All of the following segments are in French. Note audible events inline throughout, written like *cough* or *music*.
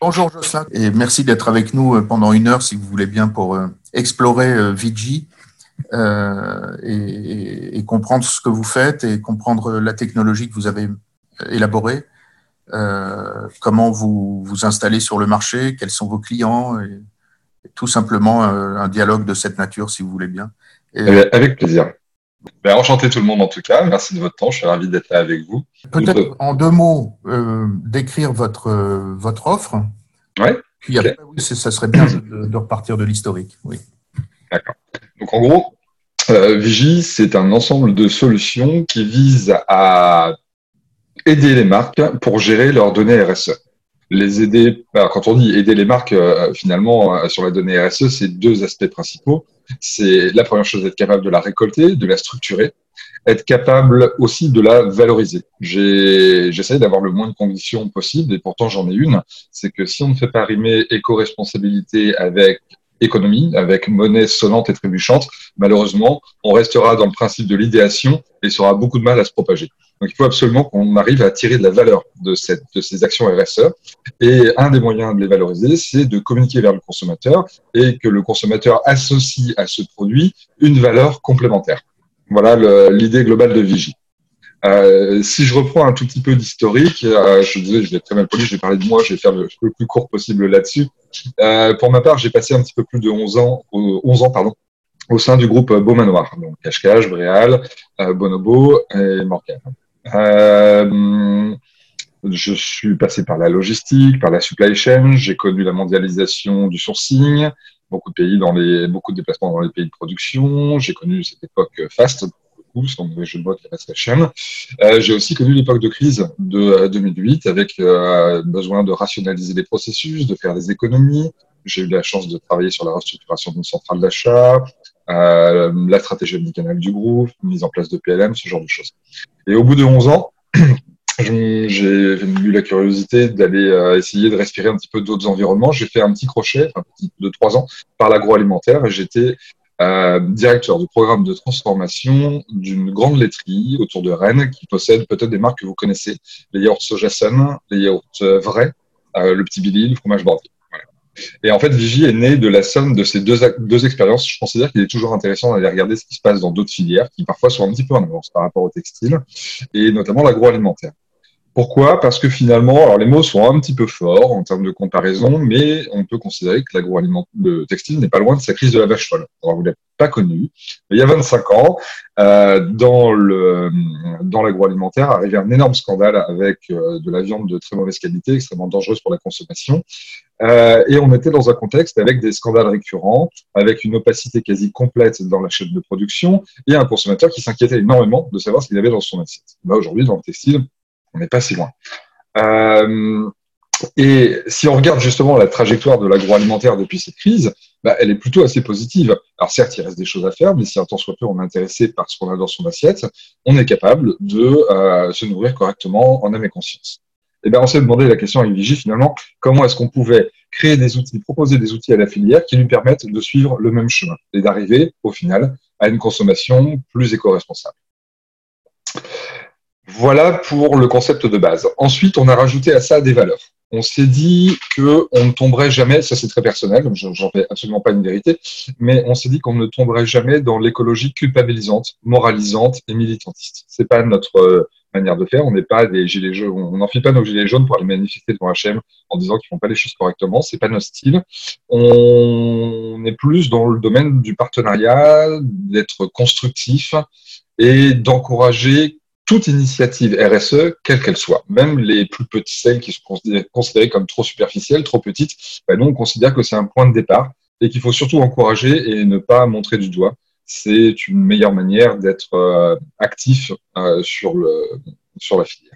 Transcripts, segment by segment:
Bonjour Jocelyn et merci d'être avec nous euh, pendant une heure si vous voulez bien pour euh, explorer euh, Vigi et, comprendre ce que vous faites et comprendre la technologie que vous avez élaborée, comment vous vous installez sur le marché, quels sont vos clients et, tout simplement un dialogue de cette nature si vous voulez bien. Avec plaisir. Ben, enchanté tout le monde en tout cas. Merci de votre temps. Je suis ravi d'être là avec vous. Peut-être en deux mots, euh, décrire votre, euh, votre offre. Ouais. Puis après, oui, ça serait bien de, repartir de l'historique. Oui. D'accord. Donc en gros, euh, Vigie, c'est un ensemble de solutions qui visent à aider les marques pour gérer leurs données RSE les aider, quand on dit aider les marques, euh, finalement, euh, sur la donnée RSE, c'est deux aspects principaux. C'est la première chose, être capable de la récolter, de la structurer, être capable aussi de la valoriser. J'essaie d'avoir le moins de conditions possible, et pourtant j'en ai une, c'est que si on ne fait pas rimer éco-responsabilité avec économie, avec monnaie sonnante et trébuchante, malheureusement, on restera dans le principe de l'idéation et ça aura beaucoup de mal à se propager. Donc, il faut absolument qu'on arrive à tirer de la valeur de, cette, de ces actions RSE. Et un des moyens de les valoriser, c'est de communiquer vers le consommateur et que le consommateur associe à ce produit une valeur complémentaire. Voilà l'idée globale de Vigie. Euh, si je reprends un tout petit peu d'historique, euh, je je vais être très mal poli, je vais parler de moi, je vais faire le plus court possible là-dessus. Euh, pour ma part, j'ai passé un petit peu plus de 11 ans, 11 ans pardon, au sein du groupe Beaumanoir, donc Cache-Cache, Bréal, euh, Bonobo et Morgan. Euh, je suis passé par la logistique, par la supply chain, j'ai connu la mondialisation du sourcing, beaucoup de pays dans les, beaucoup de déplacements dans les pays de production, j'ai connu cette époque fast, mauvais jeu de reste chaîne. Euh, j'ai aussi connu l'époque de crise de 2008 euh, avec euh, besoin de rationaliser les processus, de faire des économies. J'ai eu la chance de travailler sur la restructuration d'une centrale d'achat, la stratégie omnicanale du groupe, mise en place de PLM, ce genre de choses. Et au bout de 11 ans, *clears throat* j'ai eu la curiosité d'aller essayer de respirer un petit peu d'autres environnements. J'ai fait un petit crochet, un petit de trois ans, par l'agroalimentaire j'étais euh, directeur du programme de transformation d'une grande laiterie autour de Rennes qui possède peut-être des marques que vous connaissez, les yaourts Sojason, les yaourts euh, vrais, euh, le petit Billy, le fromage bordelais. Et en fait, Vigie est né de la somme de ces deux, deux expériences. Je considère qu'il est toujours intéressant d'aller regarder ce qui se passe dans d'autres filières qui parfois sont un petit peu en avance par rapport au textile et notamment l'agroalimentaire. Pourquoi? Parce que finalement, alors les mots sont un petit peu forts en termes de comparaison, mais on peut considérer que l'agroalimentaire, le textile n'est pas loin de sa crise de la vache folle. Alors, vous l'avez pas connu, mais il y a 25 ans, euh, dans le dans l'agroalimentaire, arrivait un énorme scandale avec euh, de la viande de très mauvaise qualité, extrêmement dangereuse pour la consommation. Euh, et on était dans un contexte avec des scandales récurrents, avec une opacité quasi complète dans la chaîne de production et un consommateur qui s'inquiétait énormément de savoir ce qu'il avait dans son assiette. Bah, Aujourd'hui, dans le textile, on n'est pas si loin. Euh, et si on regarde justement la trajectoire de l'agroalimentaire depuis cette crise, bah, elle est plutôt assez positive. Alors certes, il reste des choses à faire, mais si un temps soit peu on est intéressé par ce qu'on a dans son assiette, on est capable de euh, se nourrir correctement en âme et conscience. Et bien, on s'est demandé la question avec Vigie finalement, comment est-ce qu'on pouvait créer des outils, proposer des outils à la filière qui lui permettent de suivre le même chemin et d'arriver au final à une consommation plus éco-responsable. Voilà pour le concept de base. Ensuite, on a rajouté à ça des valeurs. On s'est dit que on ne tomberait jamais, ça c'est très personnel, j'en fais absolument pas une vérité, mais on s'est dit qu'on ne tomberait jamais dans l'écologie culpabilisante, moralisante et militantiste. C'est pas notre euh, manière de faire. On n'est pas des gilets jaunes, on n'enfile pas nos gilets jaunes pour aller manifester devant HM en disant qu'ils font pas les choses correctement. C'est pas notre style. On est plus dans le domaine du partenariat, d'être constructif et d'encourager toute initiative RSE, quelle qu'elle soit, même les plus petites, celles qui sont considérées comme trop superficielles, trop petites, ben nous, on considère que c'est un point de départ et qu'il faut surtout encourager et ne pas montrer du doigt. C'est une meilleure manière d'être euh, actif euh, sur, le, sur la filière.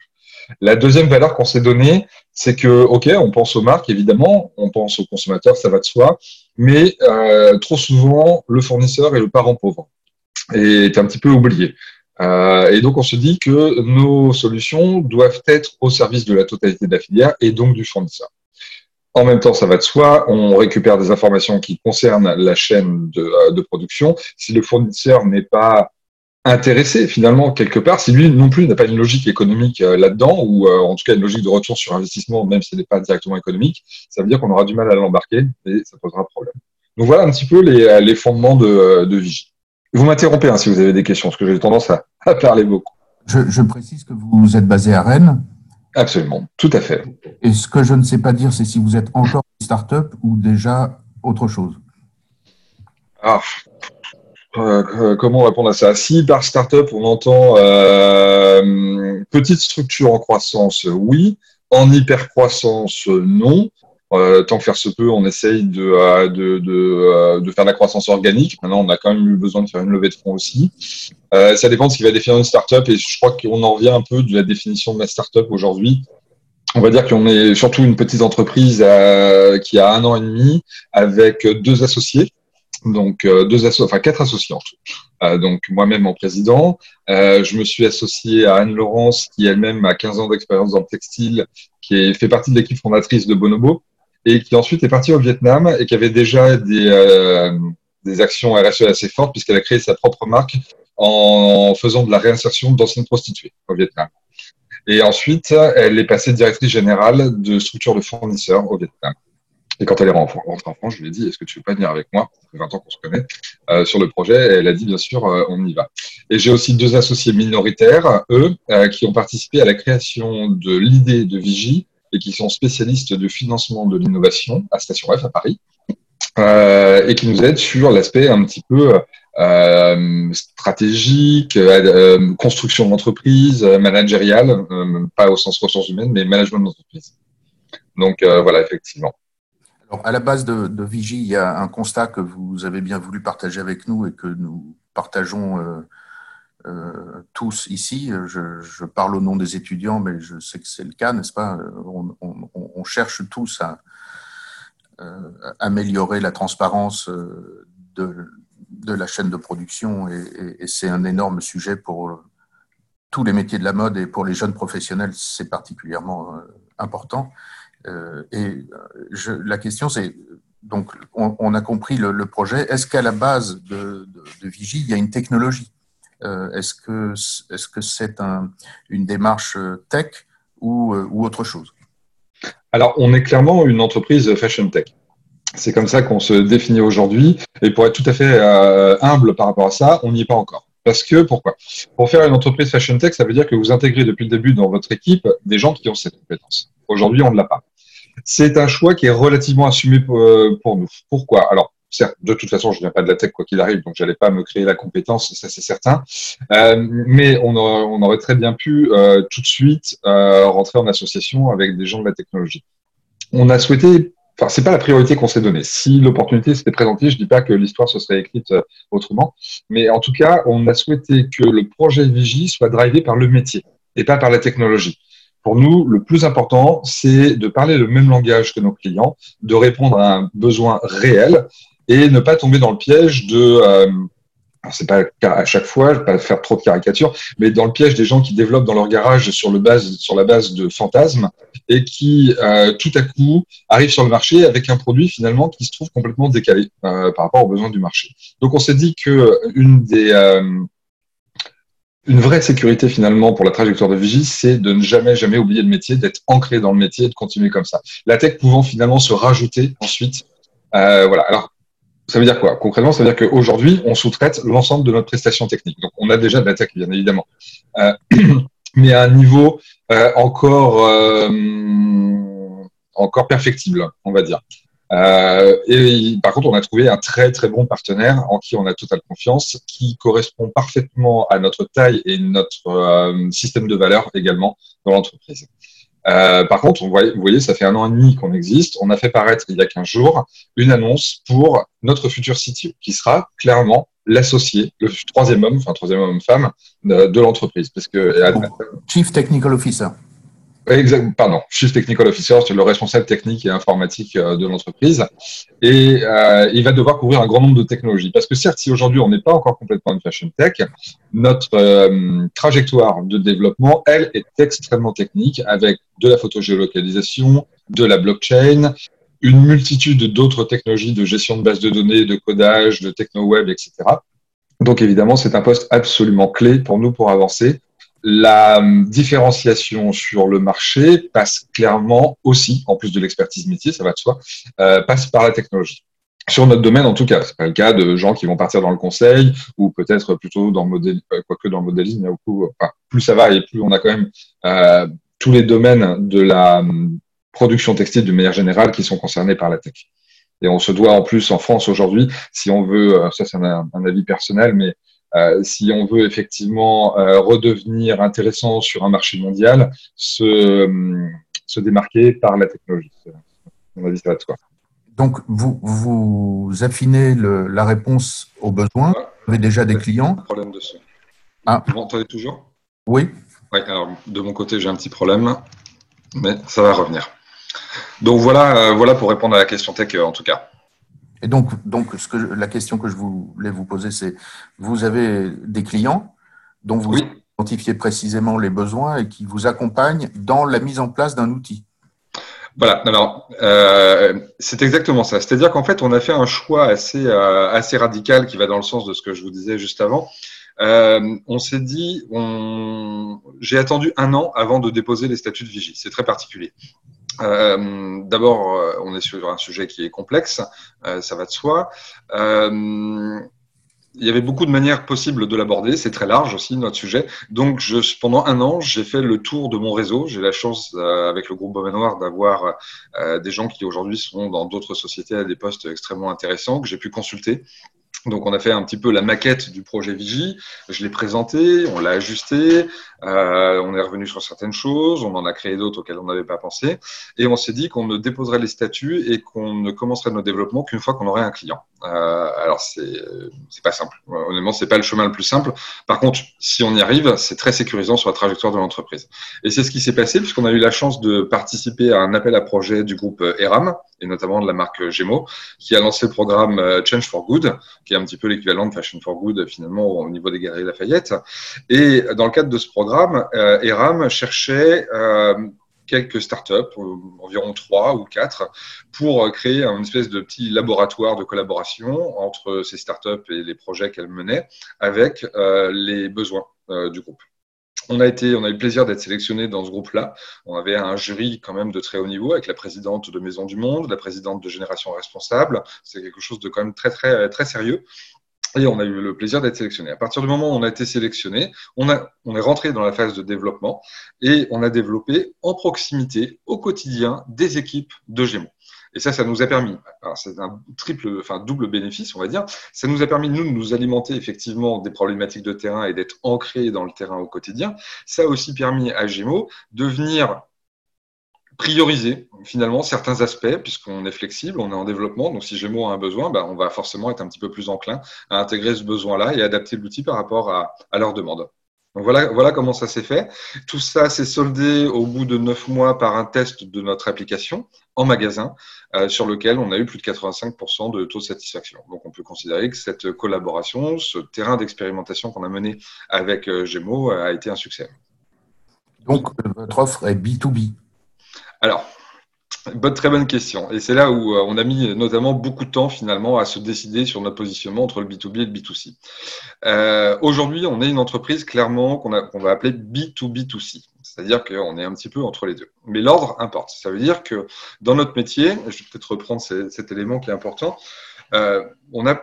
La deuxième valeur qu'on s'est donnée, c'est que, OK, on pense aux marques, évidemment, on pense aux consommateurs, ça va de soi, mais euh, trop souvent, le fournisseur est le parent pauvre et est un petit peu oublié. Euh, et donc, on se dit que nos solutions doivent être au service de la totalité de la filière et donc du fournisseur. En même temps, ça va de soi, on récupère des informations qui concernent la chaîne de, euh, production. Si le fournisseur n'est pas intéressé finalement quelque part si lui non plus n'a pas une logique économique euh, là-dedans ou en tout cas une logique de retour sur investissement même si elle n'est pas directement économique, ça veut dire qu'on aura du mal à l'embarquer et ça posera problème. Donc voilà un petit peu les, les fondements de, de Vigie. Vous m'interrompez hein, si vous avez des questions parce que j'ai tendance à, *laughs* à, parler beaucoup. Je, je, précise que vous êtes basé à Rennes. Absolument, tout à fait. Et ce que je ne sais pas dire, c'est si vous êtes encore une start-up ou déjà autre chose. Ah, euh, euh, comment répondre à ça? Si par startup on entend euh, petite structure en croissance, oui. En hyper croissance, non. Euh, tant que faire se peut, on essaye de, euh, de, de, de, faire de la croissance organique. Maintenant, on a quand même eu besoin de faire une levée de fonds aussi. Euh, ça dépend de ce qui va définir une startup et je crois qu'on en revient un peu de la définition de la startup aujourd'hui. On va dire qu'on est surtout une petite entreprise qui a un an et demi avec deux associés donc euh, deux associés, enfin quatre associés en tout. Euh, donc moi-même en président, euh, je me suis associé à Anne Laurence qui elle-même a 15 ans d'expérience dans le textile, qui est, fait partie de l'équipe fondatrice de Bonobo et qui ensuite est partie au Vietnam et qui avait déjà des, euh, des actions RSE assez fortes puisqu'elle a créé sa propre marque en faisant de la réinsertion d'anciennes prostituées au Vietnam. Et ensuite, elle est passée directrice générale de structure de fournisseurs au Vietnam. Et quand elle est rentrée en France, je lui ai dit, est-ce que tu veux pas venir avec moi? Ça fait 20 ans qu'on se connaît euh, sur le projet. Et elle a dit, bien sûr, euh, on y va. Et j'ai aussi deux associés minoritaires, eux, euh, qui ont participé à la création de l'idée de Vigie et qui sont spécialistes de financement de l'innovation à Station F à Paris euh, et qui nous aident sur l'aspect un petit peu euh, stratégique, construction d'entreprise, managériale, pas au sens ressources humaines, mais management d'entreprise. Donc voilà, effectivement à la base de, Vigie, il y a un constat que vous avez bien voulu partager avec nous et que nous partageons euh, euh, tous ici. Je, parle au nom des étudiants, mais je sais que c'est le cas, n'est-ce pas? On, cherche tous à euh, améliorer la transparence de, la chaîne de production et c'est un énorme sujet pour tous les métiers de la mode et pour les jeunes professionnels, c'est particulièrement important. Euh, et euh, la question, c'est donc, on, a compris le, projet. Est-ce qu'à la base de, de, Vigie, il y a une technologie? euh, Est-ce que est-ce que c'est un, une démarche tech ou, ou autre chose? Alors, on est clairement une entreprise fashion tech. C'est comme ça qu'on se définit aujourd'hui. Et pour être tout à fait humble par rapport à ça, on n'y est pas encore. Parce que pourquoi? Pour faire une entreprise fashion tech, ça veut dire que vous intégrez depuis le début dans votre équipe des gens qui ont cette compétence. Aujourd'hui, on ne l'a pas. C'est un choix qui est relativement assumé euh, pour, nous. Pourquoi? Alors, de toute façon, je ne viens pas de la tech quoi qu'il arrive, donc j'allais pas me créer la compétence, ça c'est certain. Euh, mais on aurait, très bien pu euh, tout de suite euh, rentrer en association avec des gens de la technologie. On a souhaité, enfin c'est pas la priorité qu'on s'est donnée. Si l'opportunité s'était présentée, je dis pas que l'histoire se serait écrite autrement, mais en tout cas, on a souhaité que le projet Vigie soit drivé par le métier et pas par la technologie. Pour nous, le plus important, c'est de parler le même langage que nos clients, de répondre à un besoin réel et ne pas tomber dans le piège de euh, c'est pas à chaque fois, je vais pas faire trop de caricatures, mais dans le piège des gens qui développent dans leur garage sur, le base, sur la base de fantasmes et qui euh, tout à coup arrivent sur le marché avec un produit finalement qui se trouve complètement décalé euh, par rapport aux besoins du marché. Donc on s'est dit que une des euh, une vraie sécurité finalement pour la trajectoire de Vigie, c'est de ne jamais, jamais oublier le métier, d'être ancré dans le métier et de continuer comme ça. La tech pouvant finalement se rajouter ensuite. Euh, voilà. Alors, ça veut dire quoi? Concrètement, ça veut dire qu'aujourd'hui, on sous-traite l'ensemble de notre prestation technique. Donc, on a déjà de la tech, bien évidemment, euh, *clears throat* mais à un niveau euh, encore, euh, encore perfectible, on va dire. Euh, et par contre, on a trouvé un très très bon partenaire en qui on a totale confiance, qui correspond parfaitement à notre taille et notre euh, système de valeur également dans l'entreprise. Euh, par contre, vous voyez, ça fait un an et demi qu'on existe. On a fait paraître il y a 15 jours une annonce pour notre futur CTO, qui sera clairement l'associé, le troisième homme, enfin troisième homme-femme de, de l'entreprise. Parce que, Chief Technical Officer. Exact, pardon, Chief Technical Officer, c'est le responsable technique et informatique euh, de l'entreprise. Et euh, il va devoir couvrir un grand nombre de technologies. Parce que certes, si aujourd'hui on n'est pas encore complètement une fashion tech, notre euh, trajectoire de développement, elle, est extrêmement technique avec de la photogéolocalisation, de la blockchain, une multitude d'autres technologies de gestion de bases de données, de codage, de techno-web, etc. Donc évidemment, c'est un poste absolument clé pour nous pour avancer. La différenciation sur le marché passe clairement aussi, en plus de l'expertise métier, ça va de soi, euh, passe par la technologie. Sur notre domaine, en tout cas, c'est pas le cas de gens qui vont partir dans le conseil ou peut-être plutôt dans le modèle, euh, quoique dans le modélisme, il y a beaucoup, enfin, plus ça va et plus on a quand même euh, tous les domaines de la hum, production textile de manière générale qui sont concernés par la tech. Et on se doit en plus en France aujourd'hui, si on veut, euh, ça c'est un, avis personnel, mais euh, si on veut effectivement euh, redevenir intéressant sur un marché mondial, se, se démarquer par la technologie. On a dit ça de soi. Donc, vous, vous affinez le, la réponse aux besoins? Vous avez déjà des clients? Problème de son. Ah. Vous m'entendez toujours? Oui. Oui, alors de mon côté, j'ai un petit problème, mais ça va revenir. Donc voilà, euh, voilà pour répondre à la question tech euh, en tout cas. Et donc, donc ce que la question que je voulais vous poser, c'est vous avez des clients dont vous identifiez précisément les besoins et qui vous accompagnent dans la mise en place d'un outil. Voilà, alors euh, c'est exactement ça. C'est-à-dire qu'en fait, on a fait un choix assez, assez radical qui va dans le sens de ce que je vous disais juste avant. on s'est dit, on... j'ai attendu un an avant de déposer les statuts de vigie. C'est très particulier. Euh, D'abord, euh, on est sur un sujet qui est complexe, euh, ça va de soi. Il y avait beaucoup de manières possibles de l'aborder. C'est très large aussi notre sujet. Donc, pendant un an, j'ai fait le tour de mon réseau. J'ai la chance, avec le groupe Noir, d'avoir des gens qui aujourd'hui sont dans d'autres sociétés à des postes extrêmement intéressants que j'ai pu consulter donc on a fait un petit peu la maquette du projet Vigie, je l'ai présenté, on l'a ajusté, euh, on est revenu sur certaines choses, on en a créé d'autres auxquelles on n'avait pas pensé, et on s'est dit qu'on ne déposerait les statuts et qu'on ne commencerait nos développements qu'une fois qu'on aurait un client. Euh, alors c'est c'est pas simple, honnêtement c'est pas le chemin le plus simple. Par contre, si on y arrive, c'est très sécurisant sur la trajectoire de l'entreprise. Et c'est ce qui s'est passé puisqu'on a eu la chance de participer à un appel à projet du groupe ERAM et notamment de la marque Gémeaux, qui a lancé le programme euh, Change for Good, qui est un petit peu l'équivalent de Fashion for Good finalement au niveau des galeries Lafayette. Et dans le cadre de ce programme, euh, ERAM cherchait euh, quelques startups, environ trois ou quatre, pour créer une espèce de petit laboratoire de collaboration entre ces startups et les projets qu'elles menaient avec les besoins du groupe on a eu le plaisir d'être sélectionné dans ce groupe-là. On avait un jury quand même de très haut niveau avec la présidente de Maison du Monde, la présidente de Génération Responsable. C'est quelque chose de quand même très très très sérieux. Et on a eu le plaisir d'être sélectionné. À partir du moment où on a été sélectionné, on, on est rentré dans la phase de développement et on a développé en proximité, au quotidien, des équipes de Gémeaux. Et ça, ça nous a permis, c'est un triple, enfin double bénéfice, on va dire, ça nous a permis, nous, de nous alimenter effectivement des problématiques de terrain et d'être ancrés dans le terrain au quotidien. Ça a aussi permis à Gémeaux de venir prioriser finalement certains aspects puisqu'on est flexible, on est en développement. Donc si Gémeaux a un besoin, bah, on va forcément être un petit peu plus enclin à intégrer ce besoin-là et adapter l'outil par rapport à, à leur demande. Donc voilà, voilà comment ça s'est fait. Tout ça s'est soldé au bout de neuf mois par un test de notre application en magasin euh, sur lequel on a eu plus de 85% de taux de satisfaction. Donc on peut considérer que cette collaboration, ce terrain d'expérimentation qu'on a mené avec euh, Gémeaux a été un succès. Donc votre offre est B2B Alors, Très bonne question. Et c'est là où euh, on a mis notamment beaucoup de temps finalement à se décider sur notre positionnement entre le B2B et le B2C. Euh, Aujourd'hui, on est une entreprise clairement qu'on va appeler B2B2C. C'est-à-dire qu'on est un petit peu entre les deux. Mais l'ordre importe. Ça veut dire que dans notre métier, je vais peut-être reprendre cet élément qui est important, euh, on a,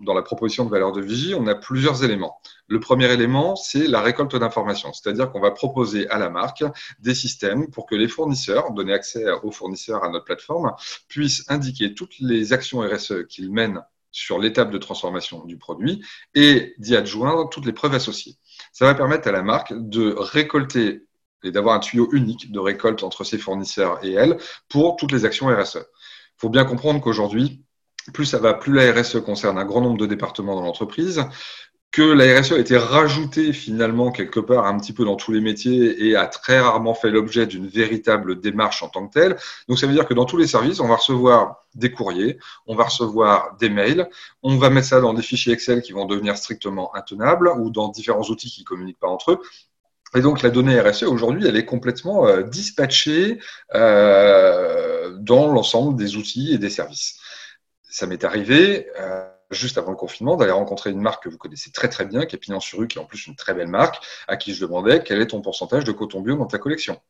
dans la proposition de valeur de vigie, on a plusieurs éléments. Le premier élément, c'est la récolte d'informations, c'est-à-dire qu'on va proposer à la marque des systèmes pour que les fournisseurs, donner accès aux fournisseurs à notre plateforme, puissent indiquer toutes les actions RSE qu'ils mènent sur l'étape de transformation du produit et d'y adjoindre toutes les preuves associées. Ça va permettre à la marque de récolter et d'avoir un tuyau unique de récolte entre ses fournisseurs et elle pour toutes les actions RSE. Il faut bien comprendre qu'aujourd'hui, plus ça va, plus la RSE concerne un grand nombre de départements dans l'entreprise, que la RSE a été rajoutée finalement quelque part un petit peu dans tous les métiers et a très rarement fait l'objet d'une véritable démarche en tant que telle. Donc ça veut dire que dans tous les services, on va recevoir des courriers, on va recevoir des mails, on va mettre ça dans des fichiers Excel qui vont devenir strictement intenables ou dans différents outils qui communiquent pas entre eux. Et donc la donnée RSE aujourd'hui, elle est complètement euh, dispatchée euh, dans l'ensemble des outils et des services ça m'est arrivé. Euh, juste avant le confinement, d'aller rencontrer une marque que vous connaissez très très bien, qui est Pignon sur rue, qui est en plus une très belle marque, à qui je demandais quel est ton pourcentage de coton bio dans ta collection.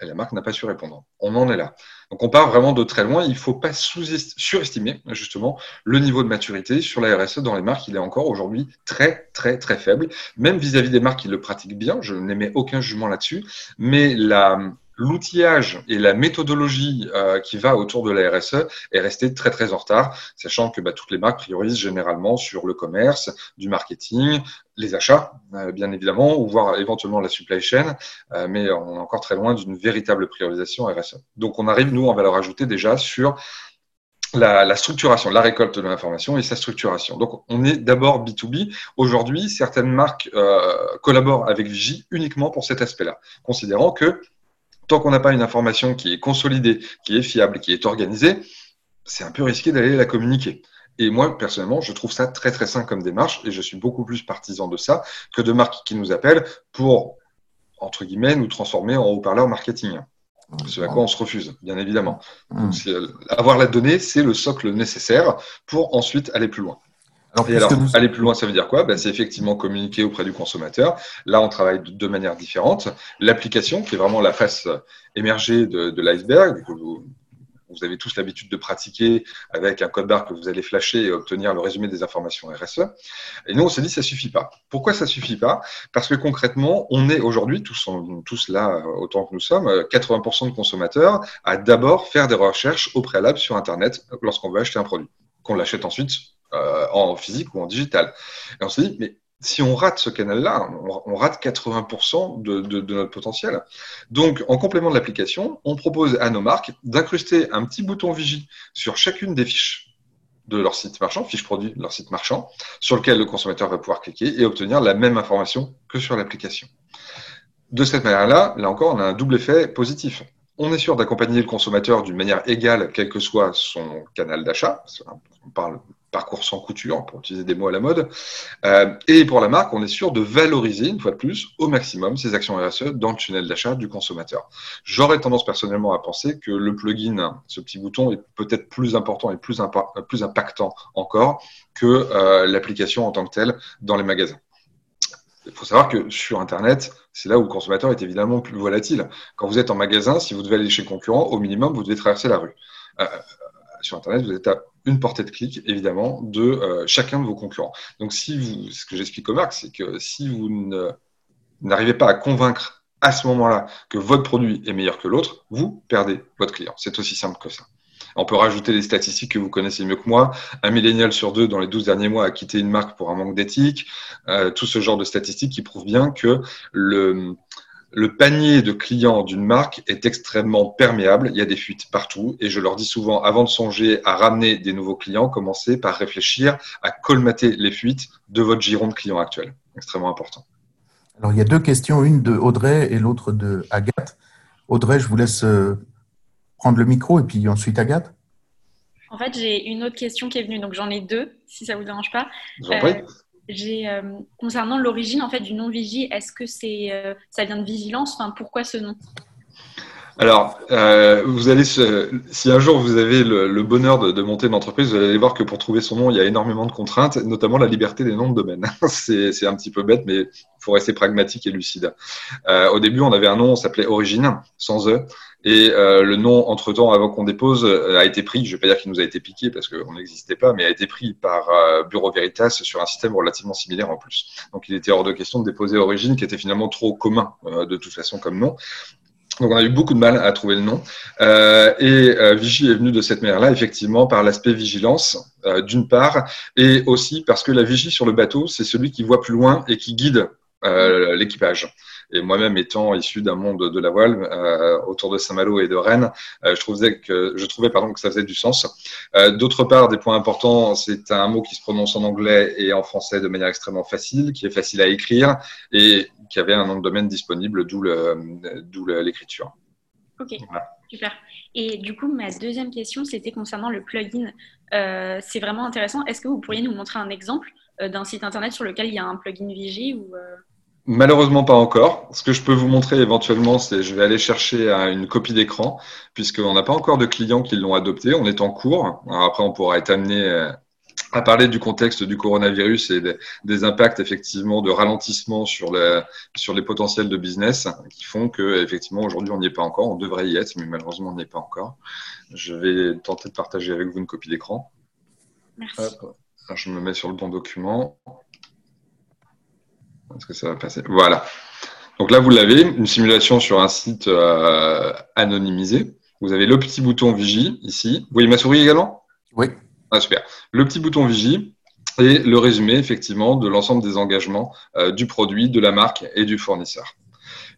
Et la marque n'a pas su répondre. On en est là. Donc on part vraiment de très loin. Il ne faut pas surestimer justement le niveau de maturité sur la RSE dans les marques. Il est encore aujourd'hui très très très faible, même vis-à-vis -vis des marques qui le pratiquent bien. Je n'émets aucun jugement là-dessus, mais la, l'outillage et la méthodologie euh, qui va autour de la RSE est resté très très en retard, sachant que bah, toutes les marques priorisent généralement sur le commerce, du marketing, les achats, euh, bien évidemment, ou voire éventuellement la supply chain, euh, mais on est encore très loin d'une véritable priorisation RSE. Donc on arrive, nous, en valeur ajoutée déjà sur la, la, structuration, la récolte de l'information et sa structuration. Donc, on est d'abord B2B. Aujourd'hui, certaines marques collaborent avec Vigie uniquement pour cet aspect-là, considérant que tant qu'on n'a pas une information qui est consolidée, qui est fiable, qui est organisée, c'est un peu risqué d'aller la communiquer. Et moi, personnellement, je trouve ça très très sain comme démarche et je suis beaucoup plus partisan de ça que de marques qui nous appellent pour, entre guillemets, nous transformer en haut-parleur marketing. Ce à quoi on se refuse, bien évidemment. Mmh. avoir la donnée, c'est le socle nécessaire pour ensuite aller plus loin. Alors, et alors aller plus loin, ça veut dire quoi? Ben, C'est effectivement communiquer auprès du consommateur. Là, on travaille de deux manières différentes. L'application, qui est vraiment la face émergée de, de l'iceberg, que vous, vous avez tous l'habitude de pratiquer avec un code barre que vous allez flasher et obtenir le résumé des informations RSE. Et nous, on s'est dit, ça suffit pas. Pourquoi ça suffit pas? Parce que concrètement, on est aujourd'hui, tous, tous là, autant que nous sommes, 80% de consommateurs à d'abord faire des recherches au préalable sur Internet lorsqu'on veut acheter un produit. Qu'on l'achète ensuite euh, en physique ou en digital. Et on s'est dit, mais si on rate ce canal-là, on, rate 80% de, notre potentiel. Donc, en complément de l'application, on propose à nos marques d'incruster un petit bouton Vigie sur chacune des fiches de leur site marchand, fiche produit de leur site marchand, sur lequel le consommateur va pouvoir cliquer et obtenir la même information que sur l'application. De cette manière-là, là encore, on a un double effet positif. On est sûr d'accompagner le consommateur d'une manière égale, quel que soit son canal d'achat. On parle parcours sans couture, pour utiliser des mots à la mode. Euh, et pour la marque, on est sûr de valoriser, une fois de plus, au maximum ces actions RSE dans le tunnel d'achat du consommateur. J'aurais tendance personnellement à penser que le plugin, ce petit bouton, est peut-être plus important et plus, impactant encore que euh, l'application en tant que telle dans les magasins. Il faut savoir que sur Internet, c'est là où le consommateur est évidemment plus volatile. Quand vous êtes en magasin, si vous devez aller chez le concurrent, au minimum, vous devez traverser la rue. Euh, sur Internet, vous êtes à une portée de clic, évidemment, de euh, chacun de vos concurrents. Donc, si vous, ce que j'explique aux marques, c'est que si vous n'arrivez pas à convaincre à ce moment-là que votre produit est meilleur que l'autre, vous perdez votre client. C'est aussi simple que ça. On peut rajouter les statistiques que vous connaissez mieux que moi. Un millénial sur deux dans les 12 derniers mois a quitté une marque pour un manque d'éthique. Euh, tout ce genre de statistiques qui prouvent bien que le, le panier de clients d'une marque est extrêmement perméable. Il y a des fuites partout. Et je leur dis souvent, avant de songer à ramener des nouveaux clients, commencez par réfléchir à colmater les fuites de votre giron de clients actuel. Extrêmement important. Alors, il y a deux questions, une de Audrey et l'autre de Agathe. Audrey, je vous laisse euh, prendre le micro et puis ensuite Agathe. En fait, j'ai une autre question qui est venue, donc j'en ai deux, si ça ne vous dérange pas. Euh, concernant l'origine en fait du nom Vigie, est-ce que c'est euh, ça vient de vigilance? Enfin, pourquoi ce nom? Alors, euh, vous allez, si un jour vous avez le, bonheur de, monter une entreprise, vous allez voir que pour trouver son nom, il y a énormément de contraintes, notamment la liberté des noms de domaine. *laughs* c'est un petit peu bête, mais il faut rester pragmatique et lucide. au début, on avait un nom, on s'appelait Origine, sans E. Et euh, le nom, entre-temps, avant qu'on dépose, euh, a été pris, je ne vais pas dire qu'il nous a été piqué parce qu'on n'existait pas, mais a été pris par euh, Bureau Veritas sur un système relativement similaire en plus. Donc il était hors de question de déposer Origine, qui était finalement trop commun de toute façon comme nom. Donc on a eu beaucoup de mal à trouver le nom. Et euh, Vigie est venu de cette manière-là, effectivement, par l'aspect vigilance, d'une part, et aussi parce que la vigie sur le bateau, c'est celui qui voit plus loin et qui guide l'équipage. Et moi-même étant issu d'un monde de la voile euh, autour de Saint-Malo et de Rennes, euh, je trouvais que je trouvais pardon que ça faisait du sens. Euh, d'autre part, des points importants, c'est un mot qui se prononce en anglais et en français de manière extrêmement facile, qui est facile à écrire et qui avait un nom de domaine disponible, d'où l'écriture. Ok, super. Et du coup, ma deuxième question, c'était concernant le plugin. c'est vraiment intéressant. Est-ce que vous pourriez nous montrer un exemple d'un site internet sur lequel il y a un plugin Vigie ou Malheureusement pas encore. Ce que je peux vous montrer éventuellement, c'est je vais aller chercher une copie d'écran, puisqu'on n'a pas encore de clients qui l'ont adopté. On est en cours. après, on pourra être amené euh, a parlé du contexte du coronavirus et des, impacts effectivement de ralentissement sur, sur les potentiels de business qui font que effectivement aujourd'hui on n'y est pas encore, on devrait y être, mais malheureusement on n'y est pas encore. Je vais tenter de partager avec vous une copie d'écran. Merci. je me mets sur le bon document. Est-ce que ça va passer? Voilà. Donc là, vous l'avez, une simulation sur un site euh, anonymisé. Vous avez le petit bouton Vigie ici. Vous voyez ma souris également? Oui. Ah, super. Le petit bouton Vigie et le résumé, effectivement, de l'ensemble des engagements euh, du produit, de la marque et du fournisseur.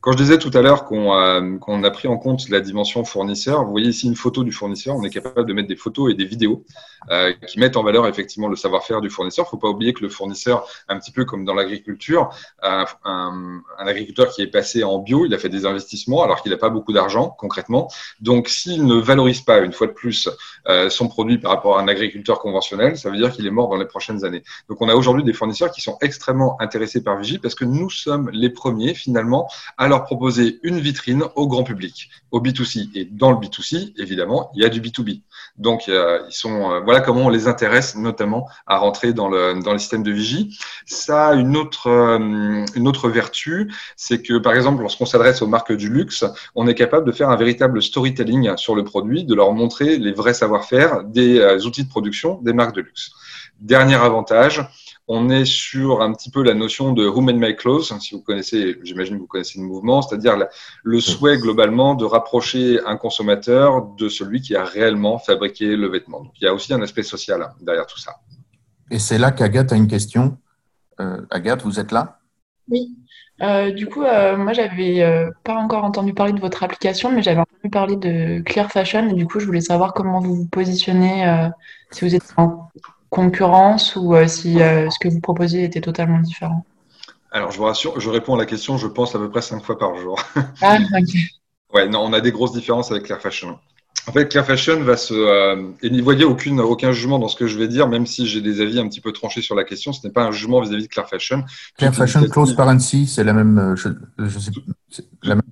Quand je disais tout à l'heure euh, qu'on a pris en compte la dimension fournisseur, vous voyez ici une photo du fournisseur. On est capable de mettre des photos et des vidéos euh, qui mettent en valeur effectivement le savoir-faire du fournisseur. Il ne faut pas oublier que le fournisseur, un petit peu comme dans l'agriculture, un, un, agriculteur qui est passé en bio, il a fait des investissements alors qu'il n'a pas beaucoup d'argent concrètement. Donc, s'il ne valorise pas une fois de plus euh, son produit par rapport à un agriculteur conventionnel, ça veut dire qu'il est mort dans les prochaines années. Donc, on a aujourd'hui des fournisseurs qui sont extrêmement intéressés par Vigie parce que nous sommes les premiers finalement à proposer une vitrine au grand public, au B2C. Et dans le B2C, évidemment, il y a du B2B. Donc, ils sont, euh, voilà comment on les intéresse notamment à rentrer dans le, dans le système de vigie. Ça a une autre, euh, une autre vertu, c'est que, par exemple, lorsqu'on s'adresse aux marques du luxe, on est capable de faire un véritable storytelling sur le produit, de leur montrer les vrais savoir-faire des euh, outils de production des marques de luxe. Dernier avantage, on est sur un petit peu la notion de who made my clothes, si vous connaissez, j'imagine que vous connaissez le mouvement, c'est-à-dire le souhait globalement de rapprocher un consommateur de celui qui a réellement fabriqué le vêtement. Donc, il y a aussi un aspect social derrière tout ça. Et c'est là qu'Agathe a une question. Euh, Agathe, vous êtes là? Oui. Euh, du coup, euh, moi, j'avais pas encore entendu parler de votre application, mais j'avais entendu parler de Clear Fashion. Et du coup, je voulais savoir comment vous vous positionnez, si vous êtes en concurrence ou euh, si euh, ce que vous proposez était totalement différent? Alors, je vous rassure, je réponds à la question, je pense, à peu près cinq fois par jour. *laughs* Ah, ok. Ouais, non, on a des grosses différences avec Clear Fashion. En fait, Clear Fashion va se. Euh, et n'y voyez aucune, aucun jugement dans ce que je vais dire, même si j'ai des avis un petit peu tranchés sur la question. Ce n'est pas un jugement vis-à-vis de Clear Fashion. Clear Fashion Transparency, c'est la même. Je ne sais, la même...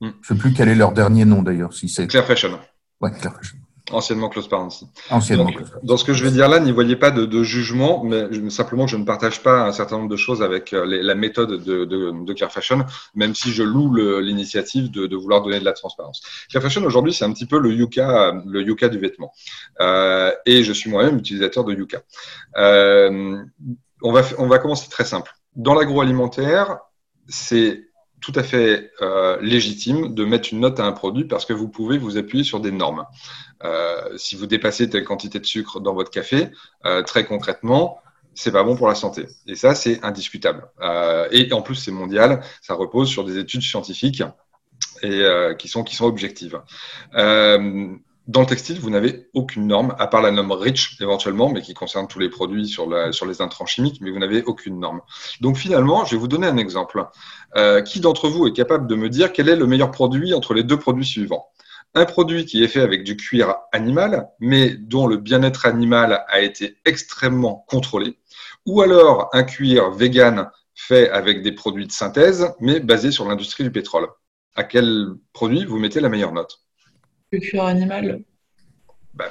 Hmm. je sais plus quel est leur dernier nom d'ailleurs. Si c'est Clear Fashion. Ouais, Clear Fashion. Anciennement Close Parency. Anciennement Dans ce que je vais dire là, n'y voyez pas de, jugement, mais simplement je ne partage pas un certain nombre de choses avec euh, la méthode de, de, Clear Fashion, même si je loue l'initiative de, vouloir donner de la transparence. Clear Fashion aujourd'hui, c'est un petit peu le Yuka, le Yuka du vêtement. Euh, et je suis moi-même utilisateur de Yuka. Euh, on, va, on va commencer très simple. Dans l'agroalimentaire, c'est tout à fait euh, légitime de mettre une note à un produit parce que vous pouvez vous appuyer sur des normes. Euh, si vous dépassez telle quantité de sucre dans votre café, euh, très concrètement, c'est pas bon pour la santé. Et ça, c'est indiscutable. et en plus, c'est mondial. Ça repose sur des études scientifiques et qui sont qui sont objectives. Dans le textile, vous n'avez aucune norme, à part la norme REACH éventuellement, mais qui concerne tous les produits sur, les intrants chimiques, mais vous n'avez aucune norme. Donc finalement, je vais vous donner un exemple. Euh, qui d'entre vous est capable de me dire quel est le meilleur produit entre les deux produits suivants? Un produit qui est fait avec du cuir animal, mais dont le bien-être animal a été extrêmement contrôlé, ou alors un cuir vegan fait avec des produits de synthèse, mais basé sur l'industrie du pétrole. À quel produit vous mettez la meilleure note? Animal bah,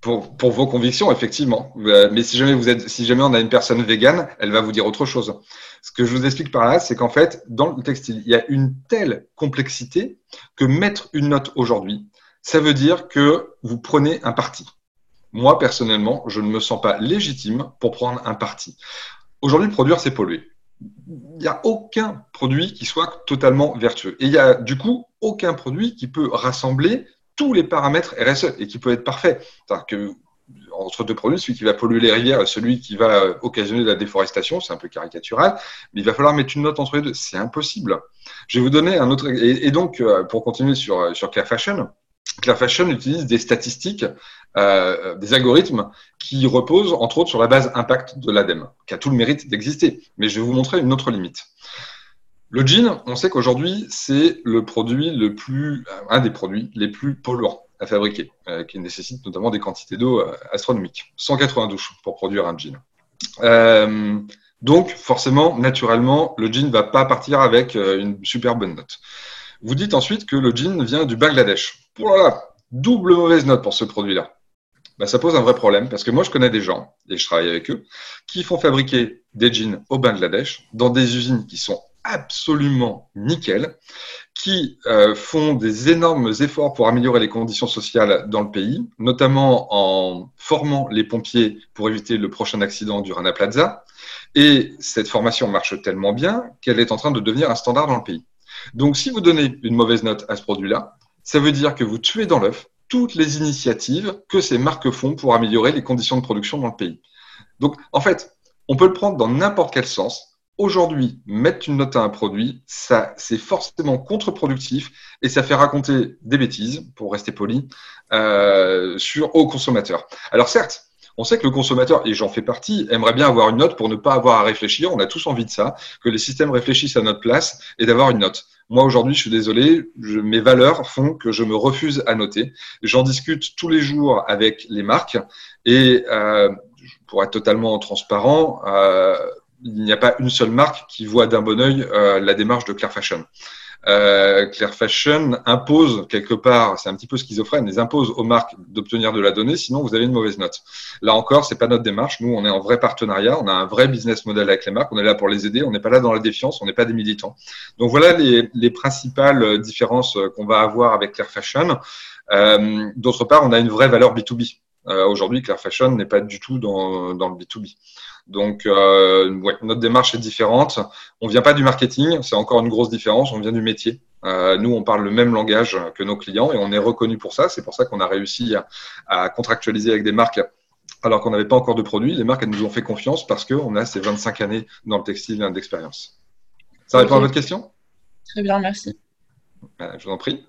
pour, pour, vos convictions, effectivement. Euh, mais si jamais, vous êtes, si jamais on a une personne végane, elle va vous dire autre chose. Ce que je vous explique par là, c'est qu'en fait, dans le textile, il y a une telle complexité que mettre une note aujourd'hui, ça veut dire que vous prenez un parti. Moi, personnellement, je ne me sens pas légitime pour prendre un parti. Aujourd'hui, produire, c'est polluer. Il n'y a aucun produit qui soit totalement vertueux. Et il n'y a du coup aucun produit qui peut rassembler tous les paramètres RSE et qui peut être parfait. Que entre deux produits, celui qui va polluer les rivières et celui qui va occasionner de la déforestation, c'est un peu caricatural, mais il va falloir mettre une note entre les deux. C'est impossible. Je vais vous donner un autre. Et, donc, euh, pour continuer sur, sur Clear Fashion, Fashion utilise des statistiques, euh, des algorithmes qui reposent entre autres sur la base impact de l'ADEME, qui a tout le mérite d'exister. Mais je vais vous montrer une autre limite. Le jean, on sait qu'aujourd'hui, c'est le produit le plus, un des produits les plus polluants à fabriquer, euh, qui nécessite notamment des quantités d'eau euh, astronomiques. 180 douches pour produire un jean. Euh, donc, forcément, naturellement, le jean ne va pas partir avec une super bonne note. Vous dites ensuite que le jean vient du Bangladesh. Oh là là, double mauvaise note pour ce produit-là. bah, ça pose un vrai problème parce que moi, je connais des gens, et je travaille avec eux, qui font fabriquer des jeans au Bangladesh dans des usines qui sont absolument nickel, qui euh, font des énormes efforts pour améliorer les conditions sociales dans le pays, notamment en formant les pompiers pour éviter le prochain accident du Rana Plaza. Et cette formation marche tellement bien qu'elle est en train de devenir un standard dans le pays. Donc, si vous donnez une mauvaise note à ce produit-là, ça veut dire que vous tuez dans l'œuf toutes les initiatives que ces marques font pour améliorer les conditions de production dans le pays. Donc, en fait, on peut le prendre dans n'importe quel sens. Aujourd'hui, mettre une note à un produit, ça, c'est forcément contre-productif et ça fait raconter des bêtises, pour rester poli, euh, sur aux consommateurs. Alors certes, on sait que le consommateur, et j'en fais partie, aimerait bien avoir une note pour ne pas avoir à réfléchir. On a tous envie de ça, que les systèmes réfléchissent à notre place et d'avoir une note. Moi, aujourd'hui, je suis désolé, mes valeurs font que je me refuse à noter. J'en discute tous les jours avec les marques et euh, pour être totalement transparent, euh, il n'y a pas une seule marque qui voit d'un bon oeil euh, la démarche de Claire Fashion. Euh, Claire Fashion impose quelque part, c'est un petit peu schizophrène, ils imposent aux marques d'obtenir de la donnée, sinon vous avez une mauvaise note. Là encore, c'est pas notre démarche. Nous, on est en vrai partenariat, on a un vrai business model avec les marques, on est là pour les aider, on n'est pas là dans la défiance, on n'est pas des militants. Donc voilà les, les principales différences qu'on va avoir avec Claire Fashion. Euh, D'autre part, on a une vraie valeur B2B. Euh, Aujourd'hui, Claire Fashion n'est pas du tout dans, dans le B2B. Donc, euh, ouais, notre démarche est différente. On vient pas du marketing, c'est encore une grosse différence. On vient du métier. Euh, nous, on parle le même langage que nos clients et on est reconnu pour ça. C'est pour ça qu'on a réussi à, à, contractualiser avec des marques alors qu'on n'avait pas encore de produits. Les marques, elles nous ont fait confiance parce qu'on a ces 25 années dans le textile d'expérience. Ça répond à votre question? Très bien, merci. Euh, je vous en prie.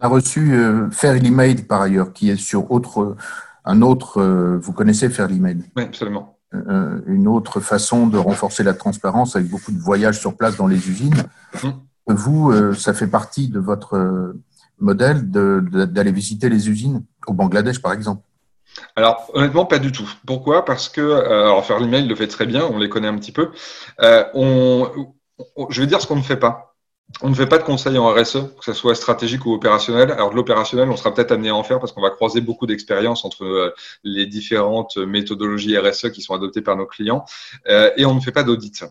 On a reçu euh, Fairly Made par ailleurs, qui est sur autre, un autre. Euh, vous connaissez Fairly Made Oui, absolument. Euh, une autre façon de renforcer la transparence avec beaucoup de voyages sur place dans les usines. Mmh. Vous, euh, ça fait partie de votre euh, modèle d'aller visiter les usines au Bangladesh, par exemple? Alors honnêtement pas du tout. Pourquoi? Parce que alors faire l'email le fait très bien, on les connaît un petit peu. on, je vais dire ce qu'on ne fait pas. On ne fait pas de conseils en RSE, que ce soit stratégique ou opérationnel. Alors de l'opérationnel, on sera peut-être amené à en faire parce qu'on va croiser beaucoup d'expériences entre euh, les différentes méthodologies RSE qui sont adoptées par nos clients. Euh, et on ne fait pas d'audit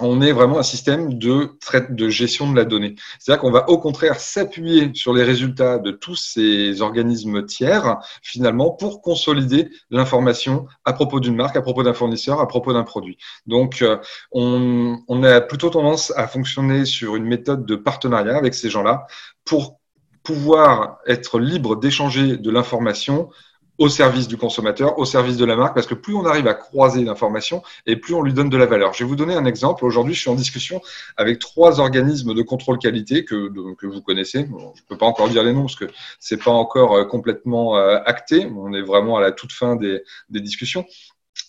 on est vraiment un système de gestion de la donnée. C'est-à-dire qu'on va au contraire s'appuyer sur les résultats de tous ces organismes tiers, finalement, pour consolider l'information à propos d'une marque, à propos d'un fournisseur, à propos d'un produit. Donc, euh, on, on a plutôt tendance à fonctionner sur une méthode de partenariat avec ces gens-là pour pouvoir être libre d'échanger de l'information au service du consommateur, au service de la marque, parce que plus on arrive à croiser l'information et plus on lui donne de la valeur. Je vais vous donner un exemple. Aujourd'hui, je suis en discussion avec trois organismes de contrôle qualité que, vous connaissez. je ne peux pas encore dire les noms parce que c'est pas encore euh, complètement euh, acté. On est vraiment à la toute fin des, des discussions.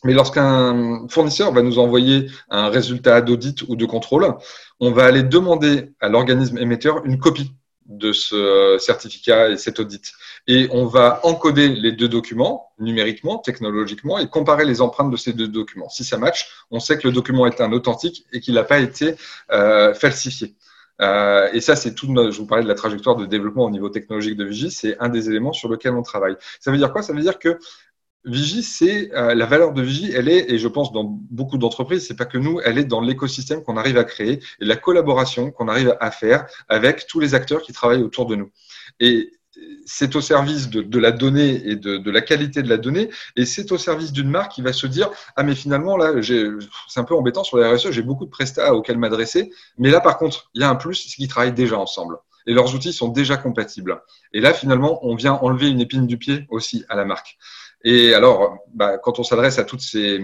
Mais lorsqu'un fournisseur va nous envoyer un résultat d'audit ou de contrôle, on va aller demander à l'organisme émetteur une copie de ce certificat et cet audit. Et on va encoder les deux documents numériquement, technologiquement, et comparer les empreintes de ces deux documents. Si ça match, on sait que le document est un authentique et qu'il n'a pas été euh, falsifié. Euh, et ça, c'est tout. Notre, je vous parlais de la trajectoire de développement au niveau technologique de Vigie, c'est un des éléments sur lequel on travaille. Ça veut dire quoi? Ça veut dire que Vigie, c'est euh, la valeur de Vigie, elle est, et je pense dans beaucoup d'entreprises, c'est pas que nous, elle est dans l'écosystème qu'on arrive à créer et la collaboration qu'on arrive à faire avec tous les acteurs qui travaillent autour de nous. Et c'est au service de, la donnée et de, de, la qualité de la donnée, et c'est au service d'une marque qui va se dire ah mais finalement là c'est un peu embêtant sur la RSE, j'ai beaucoup de prestats auxquels m'adresser, mais là par contre il y a un plus, c'est qu'ils travaillent déjà ensemble et leurs outils sont déjà compatibles. Et là finalement on vient enlever une épine du pied aussi à la marque. Et alors, bah, quand on s'adresse à toutes ces,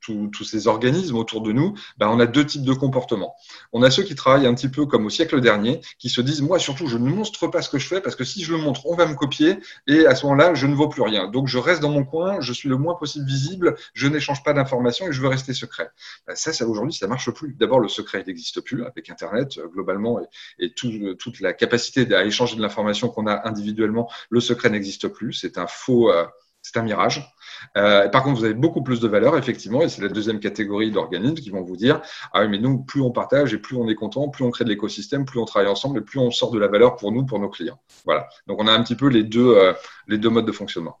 tous ces organismes autour de nous, bah, on a deux types de comportements. On a ceux qui travaillent un petit peu comme au siècle dernier, qui se disent, moi surtout, je ne montre pas ce que je fais, parce que si je le montre, on va me copier, et à ce moment-là, je ne vaux plus rien. Donc, je reste dans mon coin, je suis le moins possible visible, je n'échange pas d'informations et je veux rester secret. Bah, ça, ça aujourd'hui, ça marche plus. D'abord, le secret n'existe plus avec Internet, euh, globalement, et, tout, toute la capacité à échanger de l'information qu'on a individuellement, le secret n'existe plus. C'est un faux... Euh, c'est un mirage. Euh, par contre, vous avez beaucoup plus de valeur, effectivement, et c'est la deuxième catégorie d'organismes qui vont vous dire Ah oui, mais nous, plus on partage et plus on est content, plus on crée de l'écosystème, plus on travaille ensemble et plus on sort de la valeur pour nous, pour nos clients. Voilà. Donc, on a un petit peu les deux, euh, modes de fonctionnement.